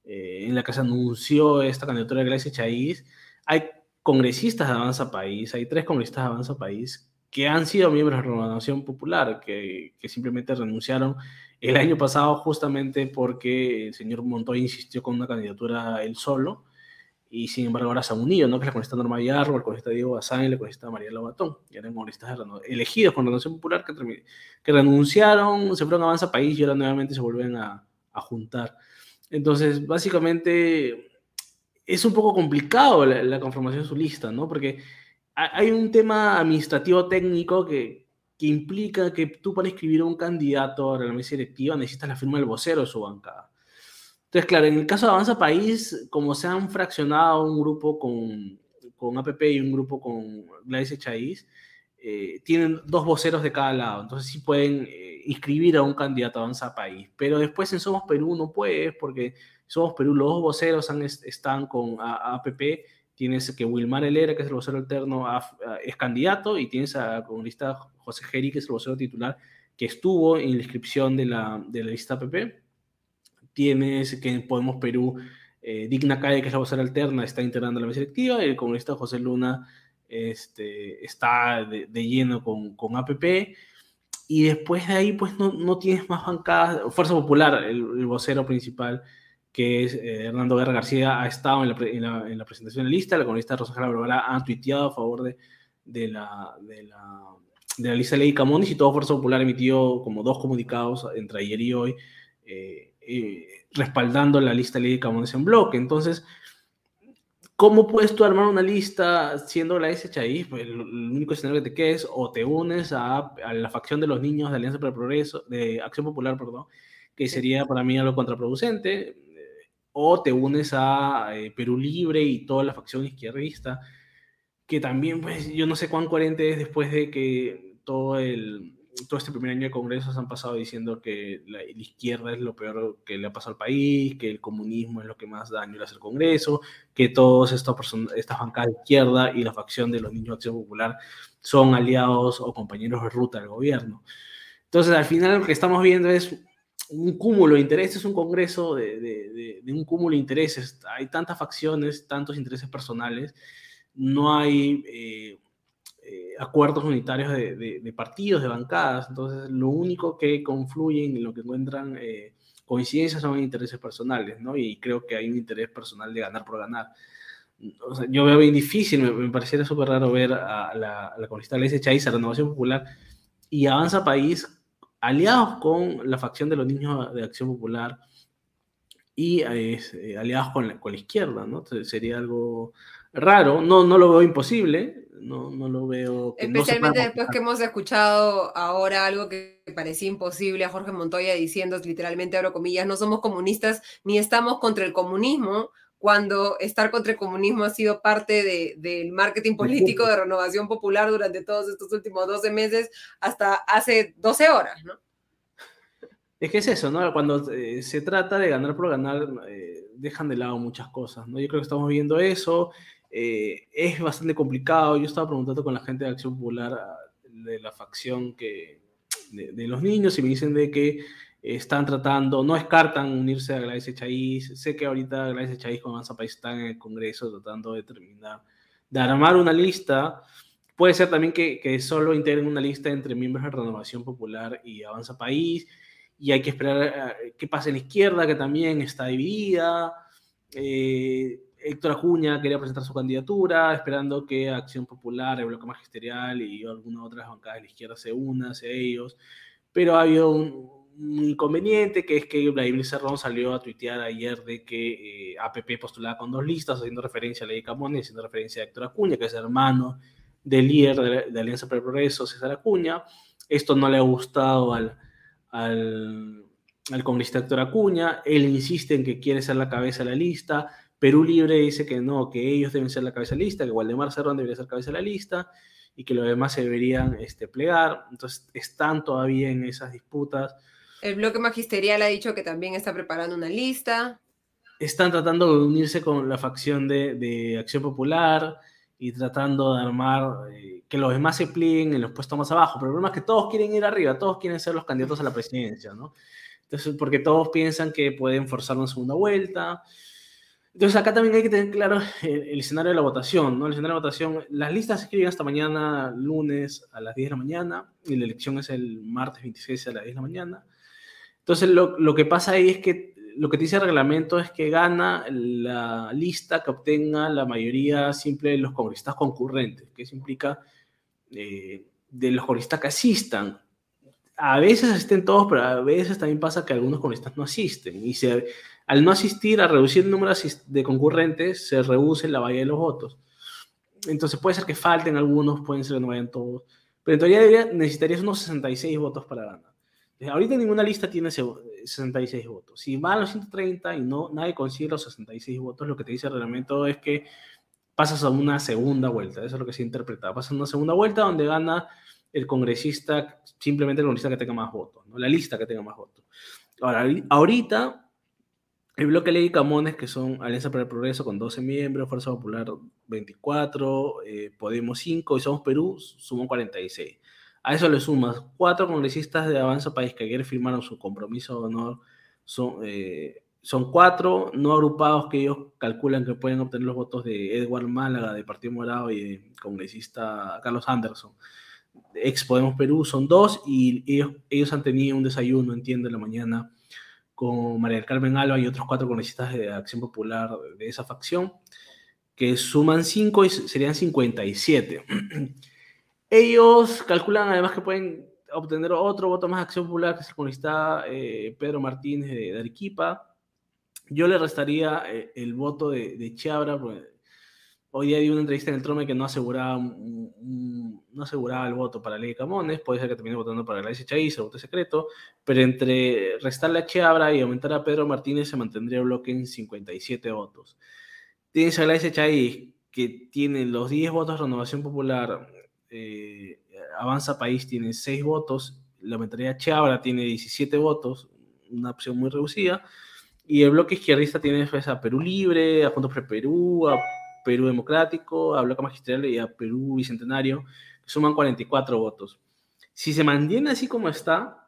eh, en la que se anunció esta candidatura de Gladys Chaís, hay congresistas de Avanza País, hay tres congresistas de Avanza País que han sido miembros de Renovación Popular, que, simplemente renunciaron el año pasado justamente porque el señor Montoya insistió con una candidatura él solo, y sin embargo ahora se han unido, ¿no? Que la congresista Norma Villarro, el congresista Diego Bazán y la congresista María Lobatón, y eran congresistas elegidos con Renovación Popular que, que renunciaron, se fueron a Avanza País y ahora nuevamente se vuelven a, a juntar. Entonces, básicamente, es un poco complicado la, la conformación de su lista, ¿no? Porque hay un tema administrativo técnico que, que implica que tú para escribir a un candidato a la mesa directiva necesitas la firma del vocero de su bancada. Entonces, claro, en el caso de Avanza País, como se han fraccionado un grupo con, con APP y un grupo con Gladys Echaíz, eh, tienen dos voceros de cada lado, entonces sí pueden eh, inscribir a un candidato a Avanza País, pero después en Somos Perú no puedes, porque Somos Perú los dos voceros están con APP tienes que Wilmar Helera, que es el vocero alterno, es candidato, y tienes a comunista José Geri, que es el vocero titular, que estuvo en la inscripción de la, de la lista PP. Tienes que en Podemos Perú, eh, Digna Calle, que es la vocera alterna, está integrando la mesa directiva, y el comunista José Luna este, está de, lleno con, con, APP. Y después de ahí, pues no, no tienes más bancadas. Fuerza Popular, el, el vocero principal, que es eh, Hernando Guerra García, ha estado en la, en la, presentación de la lista, la congresista Rosangela Barbara ha tuiteado a favor de, de, la, de, la, de la lista de ley Camones y todo Fuerza Popular emitió como dos comunicados entre ayer y hoy eh, eh, respaldando la lista de ley Camones en bloque. Entonces, ¿Cómo puedes tú armar una lista siendo la SHI? Pues el, único escenario que te queda es o te unes a, a, la facción de los niños de Alianza para el Progreso, de Acción Popular, perdón, que sería para mí algo contraproducente, o te unes a eh, Perú Libre y toda la facción izquierdista, que también, pues, yo no sé cuán coherente es después de que todo el, todo este primer año de Congreso se han pasado diciendo que la, izquierda es lo peor que le ha pasado al país, que el comunismo es lo que más daño le hace al Congreso, que todas estas estas bancadas de izquierda y la facción de los niños de Acción Popular son aliados o compañeros de ruta del gobierno. Entonces, al final lo que estamos viendo es un cúmulo de intereses, un congreso de, de, de un cúmulo de intereses. Hay tantas facciones, tantos intereses personales, no hay... Eh, eh, acuerdos unitarios de, partidos, de bancadas. Entonces, lo único que confluyen lo que encuentran eh, coincidencias son intereses personales, ¿no? Y creo que hay un interés personal de ganar por ganar. O sea, yo veo bien difícil, me, pareciera súper raro ver a la, a la comunista a Renovación Popular y Avanza País aliados con la facción de los niños de Acción Popular y eh, aliados con la, con la izquierda, ¿no? Entonces, sería algo raro, no, no lo veo imposible, no, no lo veo. Especialmente después que hemos escuchado ahora algo que parecía imposible a Jorge Montoya diciendo literalmente, abro comillas, no somos comunistas ni estamos contra el comunismo, cuando estar contra el comunismo ha sido parte de, del marketing político de renovación popular durante todos estos últimos 12 meses hasta hace 12 horas, ¿no? Es que es eso, ¿no? Cuando eh, se trata de ganar por ganar, eh, dejan de lado muchas cosas, ¿no? Yo creo que estamos viendo eso. Eh, es bastante complicado. Yo estaba preguntando con la gente de Acción Popular ah, de la facción que, de, los niños y me dicen de que están tratando, no descartan unirse a Gladys Echaíz. Sé que ahorita Gladys Echaíz con Avanza País están en el Congreso tratando de terminar, de armar una lista. Puede ser también que, que solo integren una lista entre miembros de Renovación Popular y Avanza País. Y hay que esperar qué pasa en la izquierda, que también está dividida. Eh, Héctor Acuña quería presentar su candidatura, esperando que Acción Popular, el Bloque Magisterial y alguna otra bancada de la izquierda se unan hacia ellos. Pero ha habido un, inconveniente, que es que Vladimir Cerrón salió a tuitear ayer de que eh, APP postulaba con dos listas, haciendo referencia a Ley Camón y haciendo referencia a Héctor Acuña, que es hermano del líder de, Alianza para el Progreso, César Acuña. Esto no le ha gustado al, al, al congresista Héctor Acuña. Él insiste en que quiere ser la cabeza de la lista Perú Libre dice que no, que ellos deben ser la cabeza de lista, que Waldemar Cerrón debería ser cabeza de la lista y que los demás se deberían este, plegar. Entonces están todavía en esas disputas. El bloque magisterial ha dicho que también está preparando una lista. Están tratando de unirse con la facción de, Acción Popular y tratando de armar eh, que los demás se plieguen en los puestos más abajo. Pero el problema es que todos quieren ir arriba, todos quieren ser los candidatos a la presidencia, ¿no? Entonces, porque todos piensan que pueden forzar una segunda vuelta. Entonces acá también hay que tener claro el, escenario de la votación, ¿no? El escenario de votación, las listas se escriben hasta mañana, lunes a las 10 de la mañana, y la elección es el martes 26 a las 10 de la mañana. Entonces lo, lo que pasa ahí es que lo que dice el reglamento es que gana la lista que obtenga la mayoría simple de los congresistas concurrentes, que eso implica eh, de los congresistas que asistan. A veces asisten todos, pero a veces también pasa que algunos congresistas no asisten y se al no asistir a reducir el número de concurrentes, se reduce la valla de los votos. Entonces puede ser que falten algunos, pueden ser que no vayan todos. Pero en teoría necesitarías unos 66 votos para ganar. Ahorita ninguna lista tiene 66 votos. Si van los 130 y no, nadie consigue los 66 votos, lo que te dice el reglamento es que pasas a una segunda vuelta. Eso es lo que se interpreta. Pasas a una segunda vuelta donde gana el congresista, simplemente el congresista que tenga más votos, ¿no? la lista que tenga más votos. Ahora, ahorita el bloque Ley Camones, que son Alianza para el Progreso con 12 miembros, Fuerza Popular 24, eh, Podemos 5 y Somos Perú, suman 46. A eso le sumas cuatro congresistas de Avanza País que ayer firmaron su compromiso de honor. Son, eh, son cuatro no agrupados que ellos calculan que pueden obtener los votos de Edward Málaga, de Partido Morado, y de congresista Carlos Anderson. Ex Podemos Perú son dos y ellos, ellos han tenido un desayuno, entiendo, en la mañana con María del Carmen Alba y otros cuatro congresistas de Acción Popular de esa facción, que suman cinco y serían 57. Ellos calculan además que pueden obtener otro voto más Acción Popular, que es el congresista eh, Pedro Martínez de, Arequipa. Yo le restaría eh, el voto de, de Chiabra, hoy día di una entrevista en el Trome que no aseguraba, el voto para Ley Camones, puede ser que termine votando para la Chaís, el voto secreto, pero entre restarle a Chiabra y aumentar a Pedro Martínez se mantendría el bloque en 57 votos. Tienes a la Chaís, que tiene los 10 votos de Renovación Popular, eh, Avanza País tiene 6 votos, la aumentaría a Chiabra tiene 17 votos, una opción muy reducida, y el bloque izquierdista tiene pues, a Perú Libre, a Juntos por Perú, a Perú Democrático, a Bloque Magistral y a Perú Bicentenario, que suman 44 votos. Si se mantiene así como está,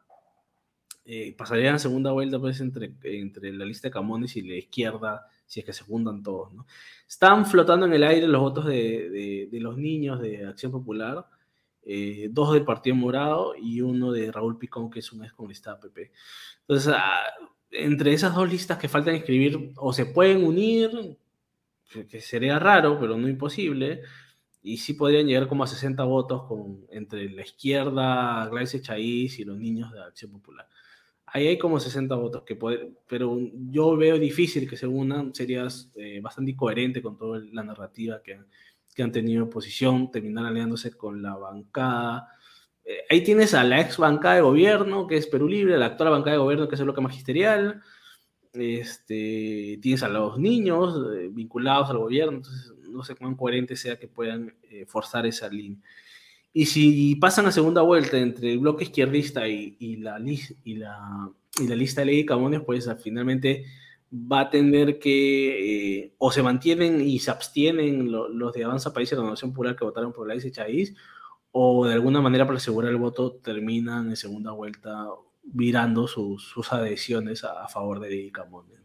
eh, pasarían segunda vuelta pues, entre, entre la lista de Camones y la izquierda, si es que se juntan todos. ¿no? Están flotando en el aire los votos de, de, los niños de Acción Popular, eh, dos del Partido Morado y uno de Raúl Picón, que es un ex congresista PP. Entonces, ah, entre esas dos listas que faltan escribir, o se pueden unir, que sería raro, pero no imposible, y sí podrían llegar como a 60 votos con, entre la izquierda, Gladys Chaís y los niños de Acción Popular. Ahí hay como 60 votos, que puede, pero yo veo difícil que se unan, sería eh, bastante incoherente con toda la narrativa que, que han tenido oposición, terminar aliándose con la bancada. Eh, ahí tienes a la ex bancada de gobierno, que es Perú Libre, la actual bancada de gobierno, que es el bloque magisterial, este, tienes a los niños eh, vinculados al gobierno, entonces no sé cuán coherente sea que puedan forzar esa línea. Y si pasan a segunda vuelta entre el bloque izquierdista y, la, y, la, y lista de ley Camones, pues finalmente va a tener que eh, o se mantienen y se abstienen los de Avanza País y la Nación Popular que votaron por la Chaís, o de alguna manera para asegurar el voto terminan en segunda vuelta virando sus, adhesiones a, favor de Dicamones.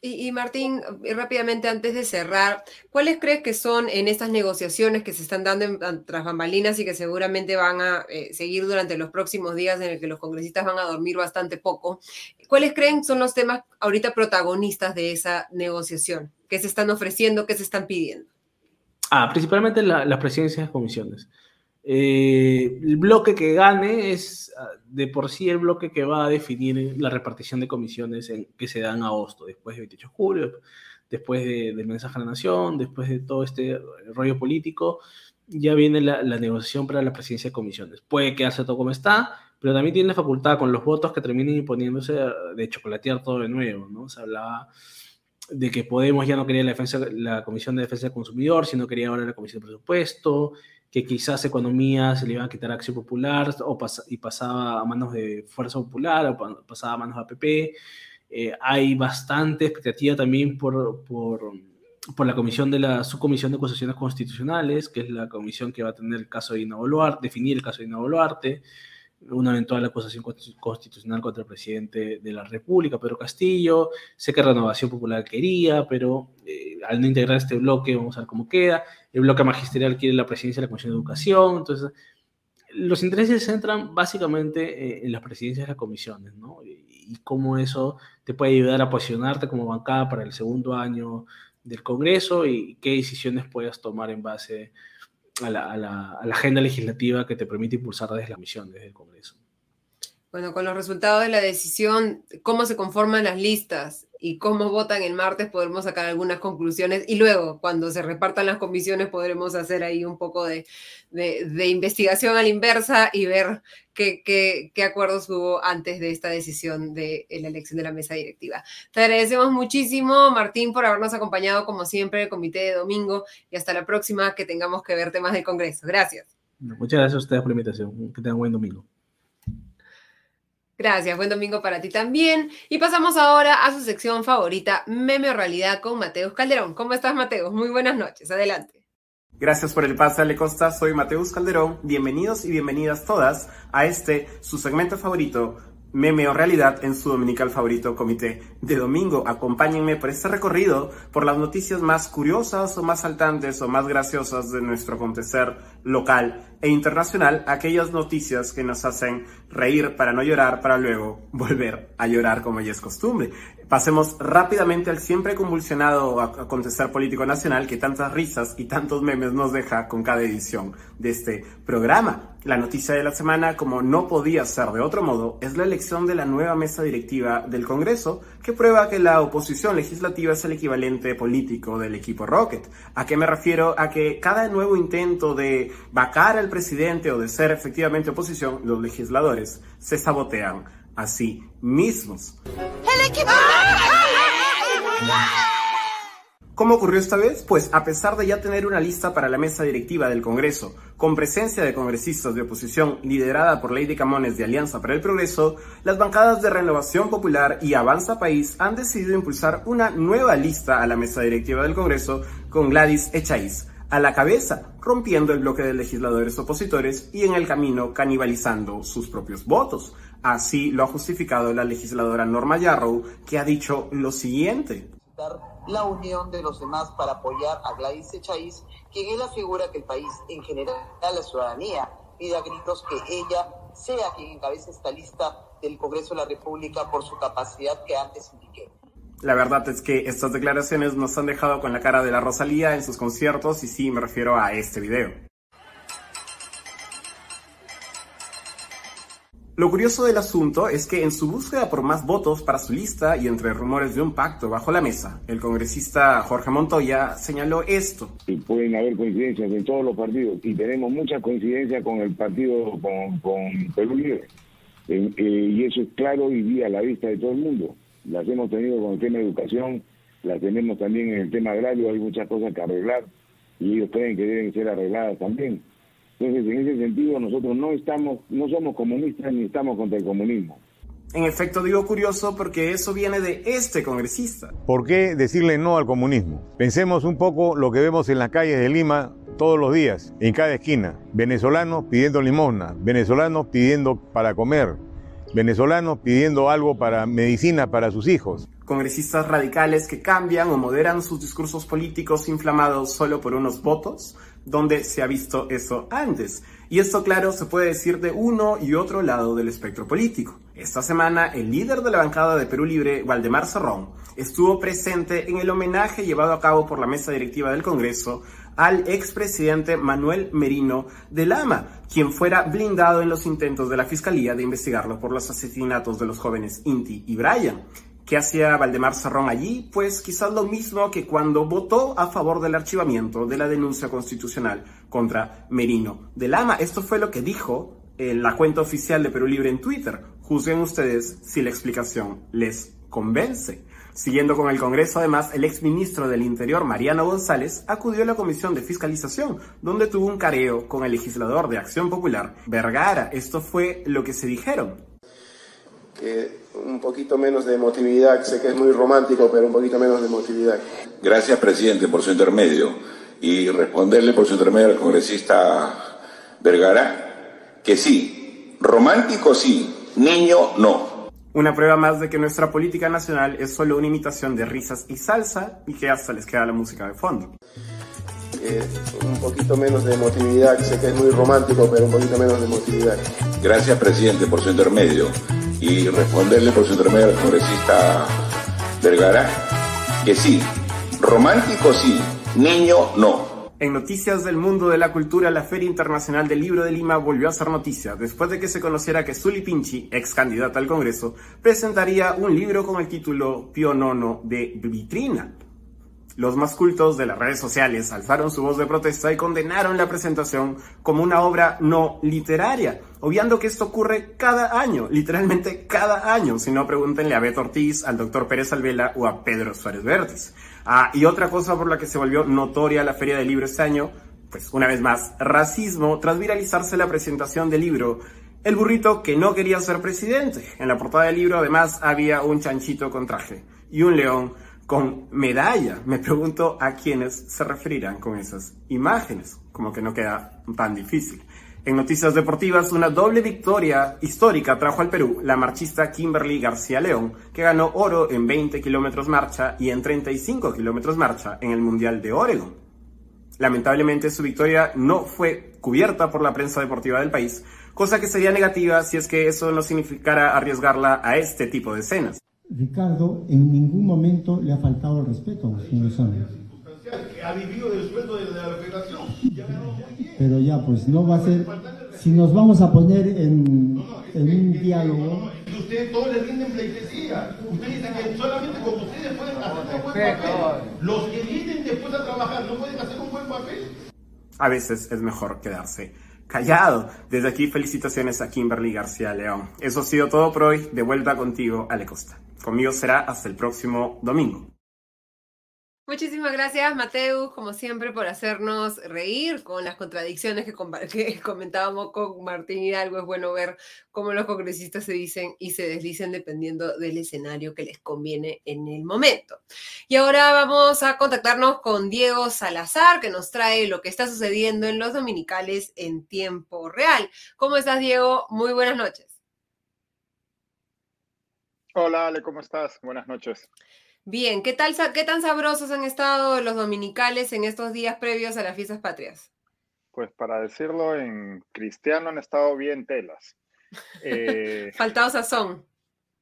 Y, Martín, eh, rápidamente antes de cerrar, ¿cuáles crees que son en estas negociaciones que se están dando en, tras bambalinas y que seguramente van a eh, seguir durante los próximos días en el que los congresistas van a dormir bastante poco? ¿Cuáles creen son los temas ahorita protagonistas de esa negociación? ¿Qué se están ofreciendo? ¿Qué se están pidiendo? Ah, principalmente las presidencias de comisiones. Eh, el bloque que gane es ah, de por sí el bloque que va a definir la repartición de comisiones en, que se dan a agosto, después de 28 de julio, después del mensaje a la nación, después de todo este rollo político, ya viene la, negociación para la presidencia de comisiones. Puede quedarse todo como está, pero también tiene la facultad con los votos que terminen imponiéndose de chocolatear todo de nuevo, ¿no? Se hablaba de que Podemos ya no quería la, defensa, la Comisión de Defensa del Consumidor, sino quería ahora la Comisión de Presupuesto, que quizás economía se le iba a quitar Acción Popular o y pasaba a manos de Fuerza Popular o pasaba a manos de APP. Eh, hay bastante expectativa también por, por, por, la comisión de la subcomisión de acusaciones constitucionales, que es la comisión que va a tener el caso de Dina definir el caso de Dina Boluarte una eventual acusación constitucional contra el presidente de la República, Pedro Castillo. Sé que Renovación Popular quería, pero eh, al no integrar este bloque, vamos a ver cómo queda. El bloque magisterial quiere la presidencia de la Comisión de Educación. Entonces, los intereses se centran básicamente eh, en las presidencias de las comisiones, ¿no? Y, y cómo eso te puede ayudar a posicionarte como bancada para el segundo año del Congreso y qué decisiones puedas tomar en base a a la, agenda legislativa que te permite impulsar desde la misión, desde el Congreso. Bueno, con los resultados de la decisión, cómo se conforman las listas y cómo votan el martes, podremos sacar algunas conclusiones y luego, cuando se repartan las comisiones, podremos hacer ahí un poco de, investigación a la inversa y ver qué, qué, acuerdos hubo antes de esta decisión de la elección de la mesa directiva. Te agradecemos muchísimo, Martín, por habernos acompañado, como siempre, el comité de domingo y hasta la próxima que tengamos que ver temas del Congreso. Gracias. Muchas gracias a ustedes por la invitación. Que tengan buen domingo. Gracias, buen domingo para ti también. Y pasamos ahora a su sección favorita, Meme Realidad con Mateus Calderón. ¿Cómo estás, Mateus? Muy buenas noches, adelante. Gracias por el pase, Ale Costa. Soy Mateus Calderón. Bienvenidos y bienvenidas todas a este, su segmento favorito, meme o realidad en su dominical favorito comité de domingo. Acompáñenme por este recorrido por las noticias más curiosas o más saltantes o más graciosas de nuestro acontecer local e internacional, aquellas noticias que nos hacen reír para no llorar, para luego volver a llorar como ya es costumbre. Pasemos rápidamente al siempre convulsionado acontecer político nacional que tantas risas y tantos memes nos deja con cada edición de este programa. La noticia de la semana, como no podía ser de otro modo, es la elección de la nueva mesa directiva del Congreso, que prueba que la oposición legislativa es el equivalente político del equipo Rocket. ¿A qué me refiero? A que cada nuevo intento de vacar al presidente o de ser efectivamente oposición, los legisladores se sabotean a sí mismos. ¡El equipo! ¿Cómo ocurrió esta vez? Pues a pesar de ya tener una lista para la mesa directiva del Congreso, con presencia de congresistas de oposición liderada por Lady Camones de Alianza para el Progreso, las bancadas de Renovación Popular y Avanza País han decidido impulsar una nueva lista a la mesa directiva del Congreso con Gladys Echaíz a la cabeza, rompiendo el bloque de legisladores opositores y en el camino canibalizando sus propios votos. Así lo ha justificado la legisladora Norma Yarrow, que ha dicho lo siguiente la unión de los demás para apoyar a Gladys Echaíz, quien es la figura que el país, en general la ciudadanía, pide a gritos que ella sea quien encabece esta lista del Congreso de la República por su capacidad que antes indiqué. La verdad es que estas declaraciones nos han dejado con la cara de la Rosalía en sus conciertos y sí me refiero a este video. Lo curioso del asunto es que en su búsqueda por más votos para su lista y entre rumores de un pacto bajo la mesa, el congresista Jorge Montoya señaló esto. Y pueden haber coincidencias en todos los partidos y tenemos mucha coincidencia con el partido, con, Perú Libre. Eh, y eso es claro y día a la vista de todo el mundo. Las hemos tenido con el tema de educación, las tenemos también en el tema agrario, hay muchas cosas que arreglar y ellos creen que deben ser arregladas también. Entonces, en ese sentido, nosotros no estamos, no somos comunistas ni estamos contra el comunismo. En efecto, digo curioso porque eso viene de este congresista. ¿Por qué decirle no al comunismo? Pensemos un poco lo que vemos en las calles de Lima todos los días, en cada esquina. Venezolanos pidiendo limosna, venezolanos pidiendo para comer, venezolanos pidiendo algo para medicina para sus hijos. Congresistas radicales que cambian o moderan sus discursos políticos inflamados solo por unos votos, donde se ha visto eso antes. Y esto, claro, se puede decir de uno y otro lado del espectro político. Esta semana, el líder de la bancada de Perú Libre, Valdemar Cerrón, estuvo presente en el homenaje llevado a cabo por la mesa directiva del Congreso al expresidente Manuel Merino de Lama, quien fuera blindado en los intentos de la Fiscalía de investigarlo por los asesinatos de los jóvenes Inti y Brian. ¿Qué hacía Valdemar Serrón allí? Pues quizás lo mismo que cuando votó a favor del archivamiento de la denuncia constitucional contra Merino de Lama. Esto fue lo que dijo en la cuenta oficial de Perú Libre en Twitter. Juzguen ustedes si la explicación les convence. Siguiendo con el Congreso, además, el exministro del Interior, Mariano González, acudió a la Comisión de Fiscalización, donde tuvo un careo con el legislador de Acción Popular, Vergara. Esto fue lo que se dijeron que un poquito menos de emotividad, sé que es muy romántico, pero un poquito menos de emotividad. Gracias, presidente, por su intermedio. Y responderle por su intermedio al congresista Vergara que sí, romántico sí, niño no. Una prueba más de que nuestra política nacional es solo una imitación de risas y salsa y que hasta les queda la música de fondo. un poquito menos de emotividad, sé que es muy romántico, pero un poquito menos de emotividad. Gracias, presidente, por su intermedio y responderle por su al congresista Vergara que sí, romántico sí, niño no. En noticias del mundo de la cultura, la Feria Internacional del Libro de Lima volvió a ser noticia después de que se conociera que Zuli Pinchi, ex candidata al Congreso, presentaría un libro con el título Pío Nono de Vitrina, los más cultos de las redes sociales alzaron su voz de protesta y condenaron la presentación como una obra no literaria, obviando que esto ocurre cada año, literalmente cada año, si no pregúntenle a Beto Ortiz, al doctor Pérez Alvela o a Pedro Suárez Vértiz. Ah, y otra cosa por la que se volvió notoria la Feria del Libro este año, pues una vez más, racismo tras viralizarse la presentación del libro El burrito que no quería ser presidente. En la portada del libro además había un chanchito con traje y un león con medalla. Me pregunto a quiénes se referirán con esas imágenes, como que no queda tan difícil. En noticias deportivas, una doble victoria histórica trajo al Perú la marchista Kimberly García León, que ganó oro en 20 kilómetros marcha y en 35 kilómetros marcha en el Mundial de Oregon. Lamentablemente su victoria no fue cubierta por la prensa deportiva del país, cosa que sería negativa si es que eso no significara arriesgarla a este tipo de escenas. Ricardo en ningún momento le ha faltado el respeto a señor Sánchez. Ha vivido del sueldo de la federación. Pero ya, pues no va a ser. Si nos vamos a poner en, en un diálogo. Ustedes todos le rinden pleitesía. Ustedes dicen que solamente con ustedes pueden hacer un buen papel. Los que vienen después a trabajar no pueden hacer un buen papel. A veces es mejor quedarse callado. Desde aquí felicitaciones a Kimberly García León. Eso ha sido todo por hoy. De vuelta contigo, Ale Costa. Conmigo será hasta el próximo domingo. Muchísimas gracias, Mateus, como siempre, por hacernos reír con las contradicciones que, que, comentábamos con Martín Hidalgo. Es bueno ver cómo los congresistas se dicen y se desdicen dependiendo del escenario que les conviene en el momento. Y ahora vamos a contactarnos con Diego Salazar, que nos trae lo que está sucediendo en los dominicales en tiempo real. ¿Cómo estás, Diego? Muy buenas noches. Hola, Ale, ¿cómo estás? Buenas noches. Bien, ¿qué, tal, ¿qué tan sabrosos han estado los dominicales en estos días previos a las fiestas patrias? Pues para decirlo en cristiano han estado bien telas. Eh, Faltado sazón.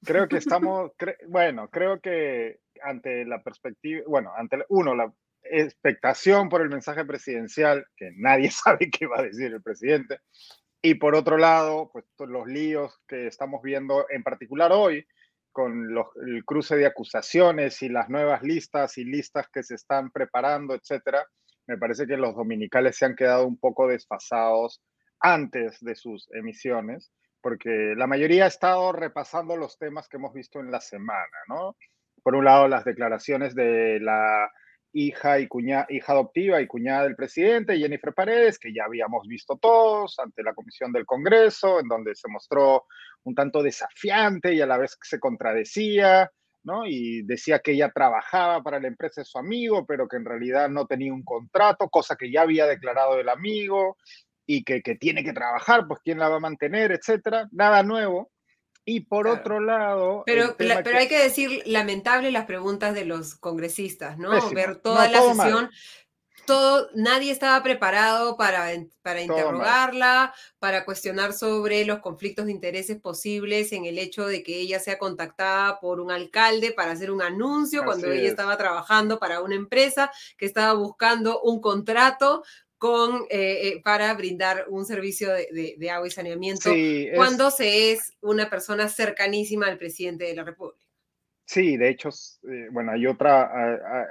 Creo que estamos, bueno, creo que ante la perspectiva, bueno, ante uno, la expectación por el mensaje presidencial, que nadie sabe qué va a decir el presidente, y por otro lado, pues los líos que estamos viendo en particular hoy, con el cruce de acusaciones y las nuevas listas y listas que se están preparando, etcétera, me parece que los dominicales se han quedado un poco desfasados antes de sus emisiones, porque la mayoría ha estado repasando los temas que hemos visto en la semana, ¿no? Por un lado, las declaraciones de la hija y cuñada, hija adoptiva y cuñada del presidente, Jennifer Paredes, que ya habíamos visto todos ante la Comisión del Congreso, en donde se mostró un tanto desafiante y a la vez se contradecía, ¿no? Y decía que ella trabajaba para la empresa de su amigo, pero que en realidad no tenía un contrato, cosa que ya había declarado el amigo, y que, que tiene que trabajar, pues quién la va a mantener, etcétera. Nada nuevo. Y por otro lado... Pero, pero hay que decir, lamentable las preguntas de los congresistas, ¿no? Ver toda la sesión, todo, nadie estaba preparado para, para interrogarla, para cuestionar sobre los conflictos de intereses posibles en el hecho de que ella sea contactada por un alcalde para hacer un anuncio cuando ella estaba trabajando para una empresa que estaba buscando un contrato con, eh, eh, para brindar un servicio de, agua y saneamiento cuando se es una persona cercanísima al presidente de la República. Sí, de hecho, eh, bueno, hay otra,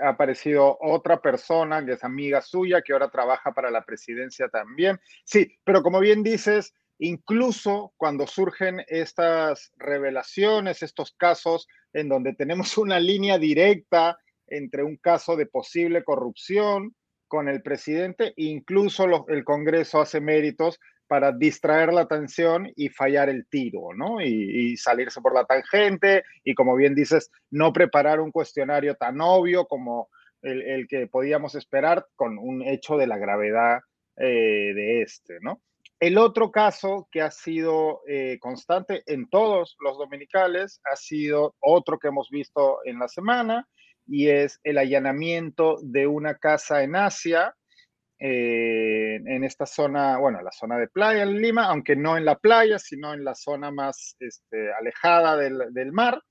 ha, aparecido otra persona que es amiga suya, que ahora trabaja para la presidencia también. Sí, pero como bien dices, incluso cuando surgen estas revelaciones, estos casos en donde tenemos una línea directa entre un caso de posible corrupción con el presidente, incluso el Congreso hace méritos para distraer la atención y fallar el tiro, ¿no? Y, salirse por la tangente y, como bien dices, no preparar un cuestionario tan obvio como el, que podíamos esperar con un hecho de la gravedad eh, de este, ¿no? El otro caso que ha sido eh, constante en todos los dominicales ha sido otro que hemos visto en la semana, y es el allanamiento de una casa en Asia, eh, en esta zona, bueno, la zona de playa en Lima, aunque no en la playa, sino en la zona más este, alejada del, mar,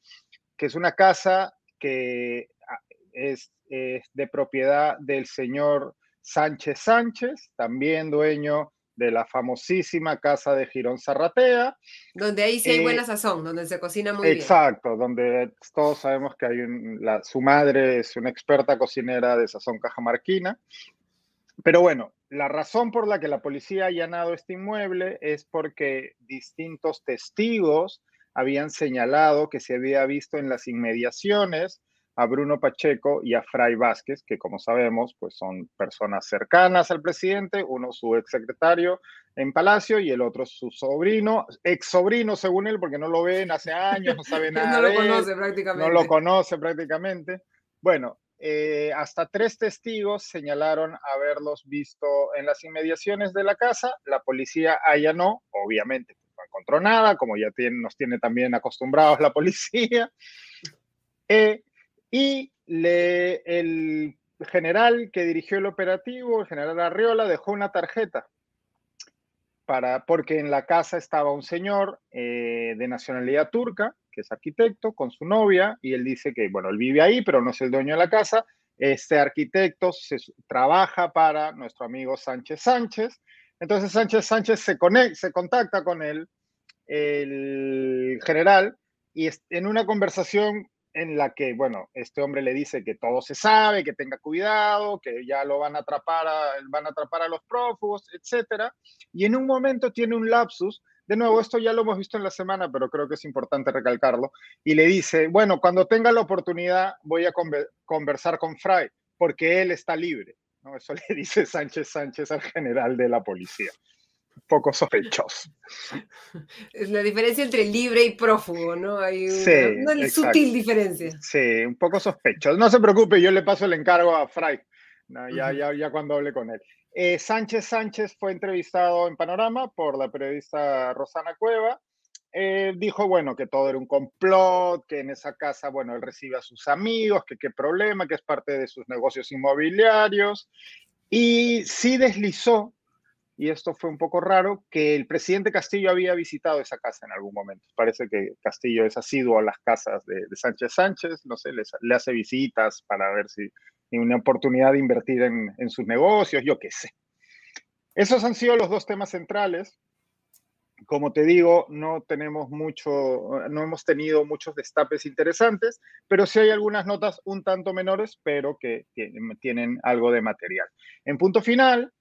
que es una casa que ah, es, es de propiedad del señor Sánchez Sánchez, también dueño de la famosísima casa de Girón Zarratea. Donde ahí sí hay buena eh, sazón, donde se cocina muy bien. Exacto, donde todos sabemos que hay su madre es una experta cocinera de sazón cajamarquina. Pero bueno, la razón por la que la policía ha allanado este inmueble es porque distintos testigos habían señalado que se había visto en las inmediaciones a Bruno Pacheco y a Fray Vázquez, que como sabemos, pues son personas cercanas al presidente, uno su ex secretario en Palacio y el otro su sobrino, ex sobrino según él, porque no lo ven hace años, no sabe nada. no lo conoce prácticamente. No lo conoce prácticamente. Bueno, eh, hasta tres testigos señalaron haberlos visto en las inmediaciones de la casa. La policía allanó, obviamente, no encontró nada, como ya nos tiene también acostumbrados la policía. Eh, y el general que dirigió el operativo, el general Arriola, dejó una tarjeta para, porque en la casa estaba un señor eh, de nacionalidad turca, que es arquitecto, con su novia, y él dice que, bueno, él vive ahí, pero no es el dueño de la casa. Este arquitecto se, trabaja para nuestro amigo Sánchez Sánchez. Entonces Sánchez Sánchez se, conecta, se contacta con él, el general, y en una conversación en la que, bueno, este hombre le dice que todo se sabe, que tenga cuidado, que ya lo van a atrapar a, van a, atrapar a los prófugos, etcétera. Y en un momento tiene un lapsus, de nuevo, esto ya lo hemos visto en la semana, pero creo que es importante recalcarlo, y le dice, bueno, cuando tenga la oportunidad voy a conversar con Fry, porque él está libre. Eso le dice Sánchez Sánchez al general de la policía poco sospechoso. Es la diferencia entre libre y prófugo, ¿no? Hay una, sutil diferencia. Sí, un poco sospechoso. No se preocupe, yo le paso el encargo a Fry, ya, ya, ya cuando hable con él. Eh, Sánchez Sánchez fue entrevistado en Panorama por la periodista Rosana Cueva. Eh, dijo, bueno, que todo era un complot, que en esa casa, bueno, él recibe a sus amigos, que qué problema, que es parte de sus negocios inmobiliarios. Y sí deslizó y esto fue un poco raro, que el presidente Castillo había visitado esa casa en algún momento. Parece que Castillo es asiduo a las casas de, Sánchez Sánchez, no sé, le hace visitas para ver si tiene una oportunidad de invertir en, en sus negocios, yo qué sé. Esos han sido los dos temas centrales. Como te digo, no tenemos mucho, no hemos tenido muchos destapes interesantes, pero sí hay algunas notas un tanto menores, pero que tienen algo de material. En punto final,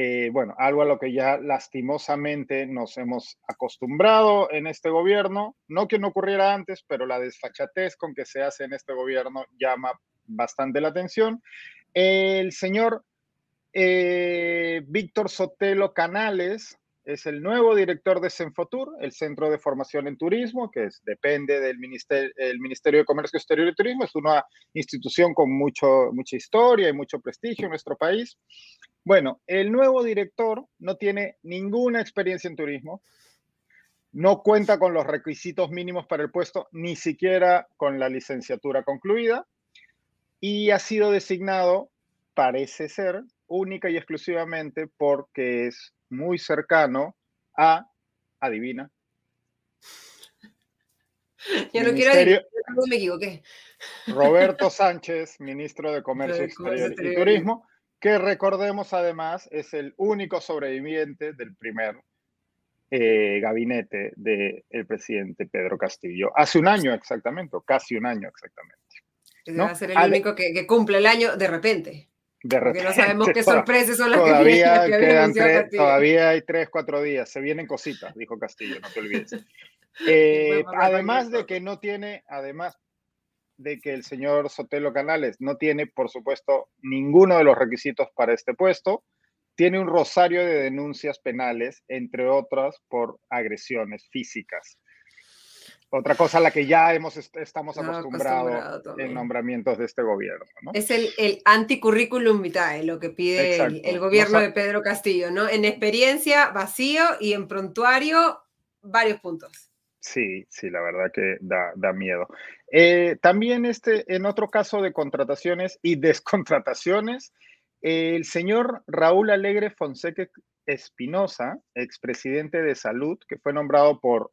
eh, bueno, algo a lo que ya lastimosamente nos hemos acostumbrado en este gobierno, no que no ocurriera antes, pero la desfachatez con que se hace en este gobierno llama bastante la atención. El señor eh, Víctor Sotelo Canales, es el nuevo director de Senfotur, el Centro de Formación en Turismo, que depende del Ministerio, el Ministerio de Comercio Exterior y Turismo. Es una institución con mucho, mucha historia y mucho prestigio en nuestro país. Bueno, el nuevo director no tiene ninguna experiencia en turismo, no cuenta con los requisitos mínimos para el puesto, ni siquiera con la licenciatura concluida, y ha sido designado, parece ser, única y exclusivamente porque es muy cercano a, adivina. Yo no quiero decir, me equivoqué. Roberto Sánchez, ministro de Comercio Exterior y Turismo, que recordemos además es el único sobreviviente del primer eh, gabinete del presidente Pedro Castillo. Hace un año exactamente, o casi un año exactamente. Va a ser el único que, cumple el año de repente. De repente. Porque no sabemos qué sorpresas son las todavía que, Todavía hay tres, cuatro días. Se vienen cositas, dijo Castillo, no te olvides. Eh, además de que no tiene, además de que el señor Sotelo Canales no tiene, por supuesto, ninguno de los requisitos para este puesto, tiene un rosario de denuncias penales, entre otras por agresiones físicas. Otra cosa a la que ya hemos, estamos acostumbrados en nombramientos de este gobierno. Es el, el anticurrículum vitae, lo que pide el, gobierno de Pedro Castillo, ¿no? En experiencia, vacío y en prontuario, varios puntos. Sí, sí, la verdad que da, da miedo. Eh, también este, en otro caso de contrataciones y descontrataciones, el señor Raúl Alegre Fonseca Espinosa, expresidente de Salud, que fue nombrado por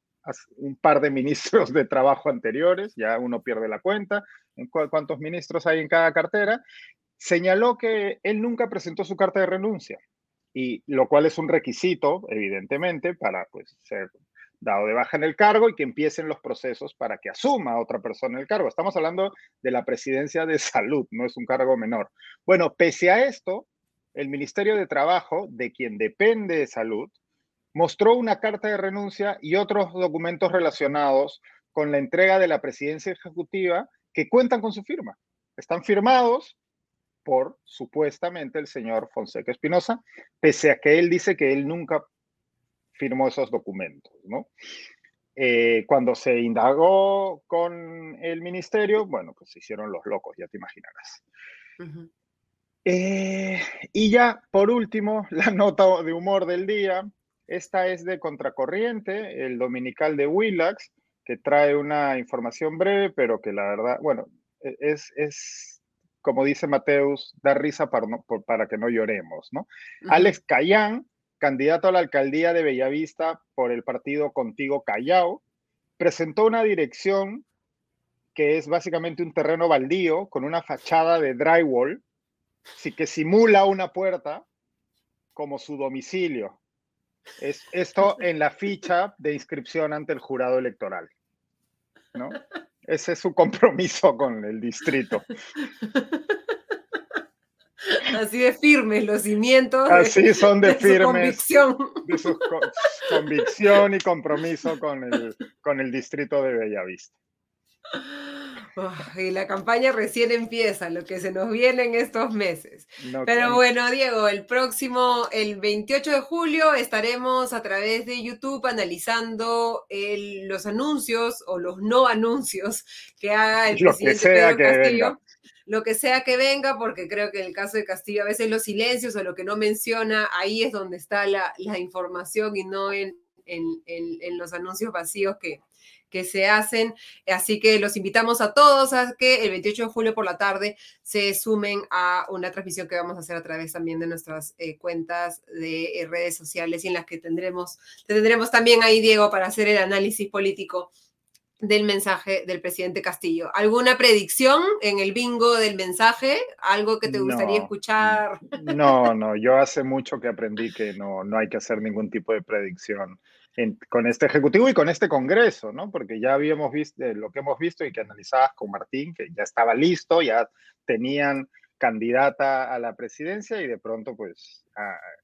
un par de ministros de trabajo anteriores, ya uno pierde la cuenta, en cuántos ministros hay en cada cartera, señaló que él nunca presentó su carta de renuncia, y lo cual es un requisito, evidentemente, para pues, ser dado de baja en el cargo y que empiecen los procesos para que asuma otra persona el cargo. Estamos hablando de la presidencia de salud, no es un cargo menor. Bueno, pese a esto, el Ministerio de Trabajo, de quien depende de salud, mostró una carta de renuncia y otros documentos relacionados con la entrega de la presidencia ejecutiva que cuentan con su firma. Están firmados por supuestamente el señor Fonseca Espinosa, pese a que él dice que él nunca firmó esos documentos, ¿no? Eh, cuando se indagó con el ministerio, bueno, pues se hicieron los locos, ya te imaginarás. Eh, y ya, por último, la nota de humor del día. Esta es de Contracorriente, el dominical de Willax, que trae una información breve, pero que la verdad, bueno, e-, es, es como dice Mateus, da risa para, para que no lloremos, ¿no? Alex Cayán, candidato a la alcaldía de Bellavista por el partido Contigo Callao, presentó una dirección que es básicamente un terreno baldío con una fachada de drywall, que simula una puerta como su domicilio. Es esto en la ficha de inscripción ante el jurado electoral. ¿no? Ese es su compromiso con el distrito. Así de firmes los cimientos. Así son de, firmes. convicción. De su convicción y compromiso con el, con el distrito de Bellavista. y la campaña recién empieza, lo que se nos viene en estos meses. Pero bueno, Diego, el próximo, el 28 de julio, estaremos a través de YouTube analizando los anuncios o los no anuncios que haga el presidente Pedro Castillo. Lo que sea que venga, porque creo que en el caso de Castillo a veces los silencios o lo que no menciona, ahí es donde está la, información y no en, en los anuncios vacíos que, que se hacen. Así que los invitamos a todos a que el 28 de julio por la tarde se sumen a una transmisión que vamos a hacer a través también de nuestras eh, cuentas de eh, redes sociales y en las que tendremos, tendremos también ahí, Diego, para hacer el análisis político del mensaje del presidente Castillo. ¿Alguna predicción en el bingo del mensaje? ¿Algo que te gustaría escuchar? No, no, yo hace mucho que aprendí que no, no hay que hacer ningún tipo de predicción con este Ejecutivo y con este Congreso, ¿no? Porque ya habíamos visto eh, lo que hemos visto y que analizabas con Martín, que ya estaba listo, ya tenían candidata a la presidencia y de pronto pues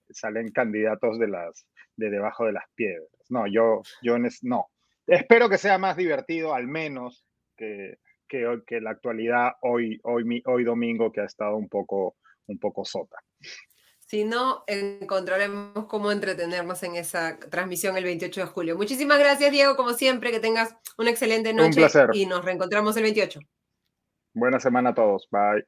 salen candidatos de las de debajo de las piedras. No, yo, yo no. Espero que sea más divertido, al menos que, que, que la actualidad hoy, hoy, hoy domingo, que ha estado un poco, un poco sota. Si no, encontraremos cómo entretenernos en esa transmisión el 28 de julio. Muchísimas gracias, Diego, como siempre, que tengas una excelente noche y nos reencontramos el 28. Buena semana a todos. Bye.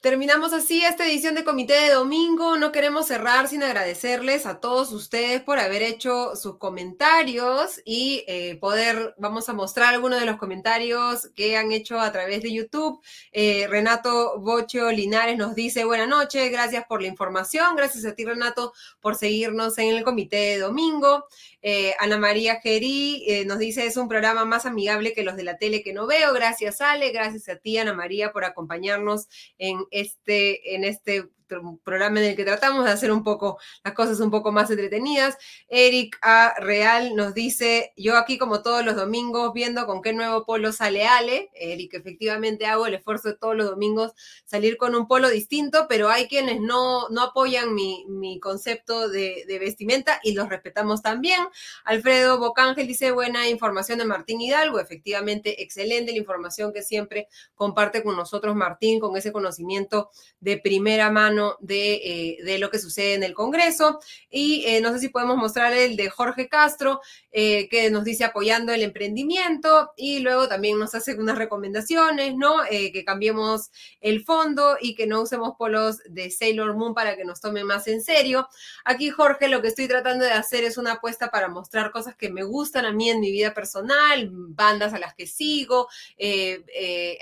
Terminamos así esta edición de Comité de Domingo. No queremos cerrar sin agradecerles a todos ustedes por haber hecho sus comentarios y eh, poder, vamos a mostrar algunos de los comentarios que han hecho a través de YouTube. Eh, Renato Bocho Linares nos dice, buenas noches, gracias por la información. Gracias a ti, Renato, por seguirnos en el Comité de Domingo. Eh, Ana María Gerí nos dice, es un programa más amigable que los de la tele que no veo. Gracias, Ale. Gracias a ti, Ana María, por acompañarnos en este, en este programa en el que tratamos de hacer un poco las cosas un poco más entretenidas. Eric A. Real nos dice, yo aquí como todos los domingos viendo con qué nuevo polo sale Ale. Eric, efectivamente hago el esfuerzo de todos los domingos salir con un polo distinto, pero hay quienes no, no apoyan mi, mi concepto de, de, vestimenta y los respetamos también. Alfredo Bocángel dice, buena información de Martín Hidalgo. Efectivamente, excelente la información que siempre comparte con nosotros Martín, con ese conocimiento de primera mano eh, de, lo que sucede en el Congreso. Y eh, no sé si podemos mostrar el de Jorge Castro, eh, que nos dice apoyando el emprendimiento y luego también nos hace unas recomendaciones, ¿no? que cambiemos el fondo y que no usemos polos de Sailor Moon para que nos tomen más en serio. Aquí, Jorge, lo que estoy tratando de hacer es una apuesta para mostrar cosas que me gustan a mí en mi vida personal, bandas a las que sigo,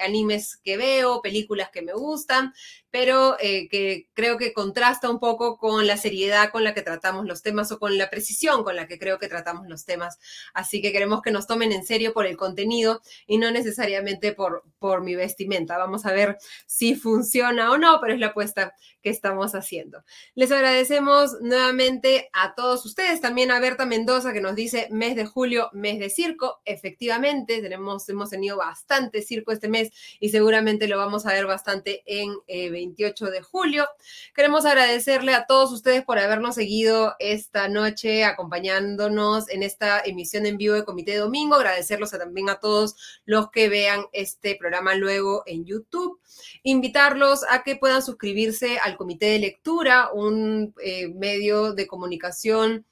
animes que veo, películas que me gustan pero eh, que creo que contrasta un poco con la seriedad con la que tratamos los temas o con la precisión con la que creo que tratamos los temas. Así que queremos que nos tomen en serio por el contenido y no necesariamente por, por mi vestimenta. Vamos a ver si funciona o no, pero es la apuesta que estamos haciendo. Les agradecemos nuevamente a todos ustedes, también a Berta Mendoza que nos dice mes de julio, mes de circo. Efectivamente, tenemos, hemos tenido bastante circo este mes y seguramente lo vamos a ver bastante en eh, 28 de julio. Queremos agradecerle a todos ustedes por habernos seguido esta noche, acompañándonos en esta emisión en vivo de Comité Domingo. Agradecerlos también a todos los que vean este programa luego en YouTube. Invitarlos a que puedan suscribirse al Comité de Lectura, un eh, medio de comunicación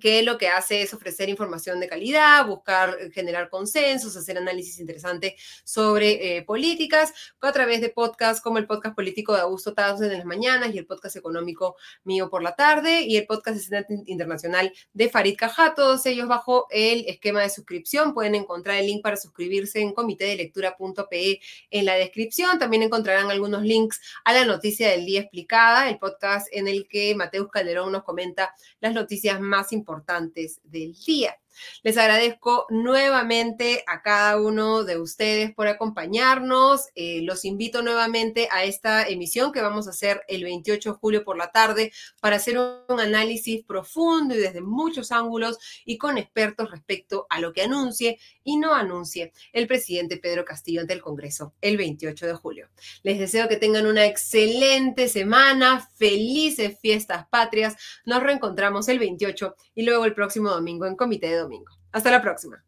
que lo que hace es ofrecer información de calidad, buscar eh, generar consensos, hacer análisis interesante sobre eh, políticas a través de podcasts como el podcast político de Augusto Townsend en las mañanas y el podcast económico mío por la tarde y el podcast Internacional de Farid Cajá, todos ellos bajo el esquema de suscripción. Pueden encontrar el link para suscribirse en comitedelectura.pe en la descripción. También encontrarán algunos links a la noticia del día explicada, el podcast en el que Mateus Calderón nos comenta las noticias más importantes importantes del día. Les agradezco nuevamente a cada uno de ustedes por acompañarnos. Eh, los invito nuevamente a esta emisión que vamos a hacer el 28 de julio por la tarde para hacer un análisis profundo y desde muchos ángulos y con expertos respecto a lo que anuncie y no anuncie el presidente Pedro Castillo ante el Congreso el 28 de julio. Les deseo que tengan una excelente semana, felices fiestas patrias. Nos reencontramos el 28 y luego el próximo domingo en Comité de Domingo. Hasta la próxima.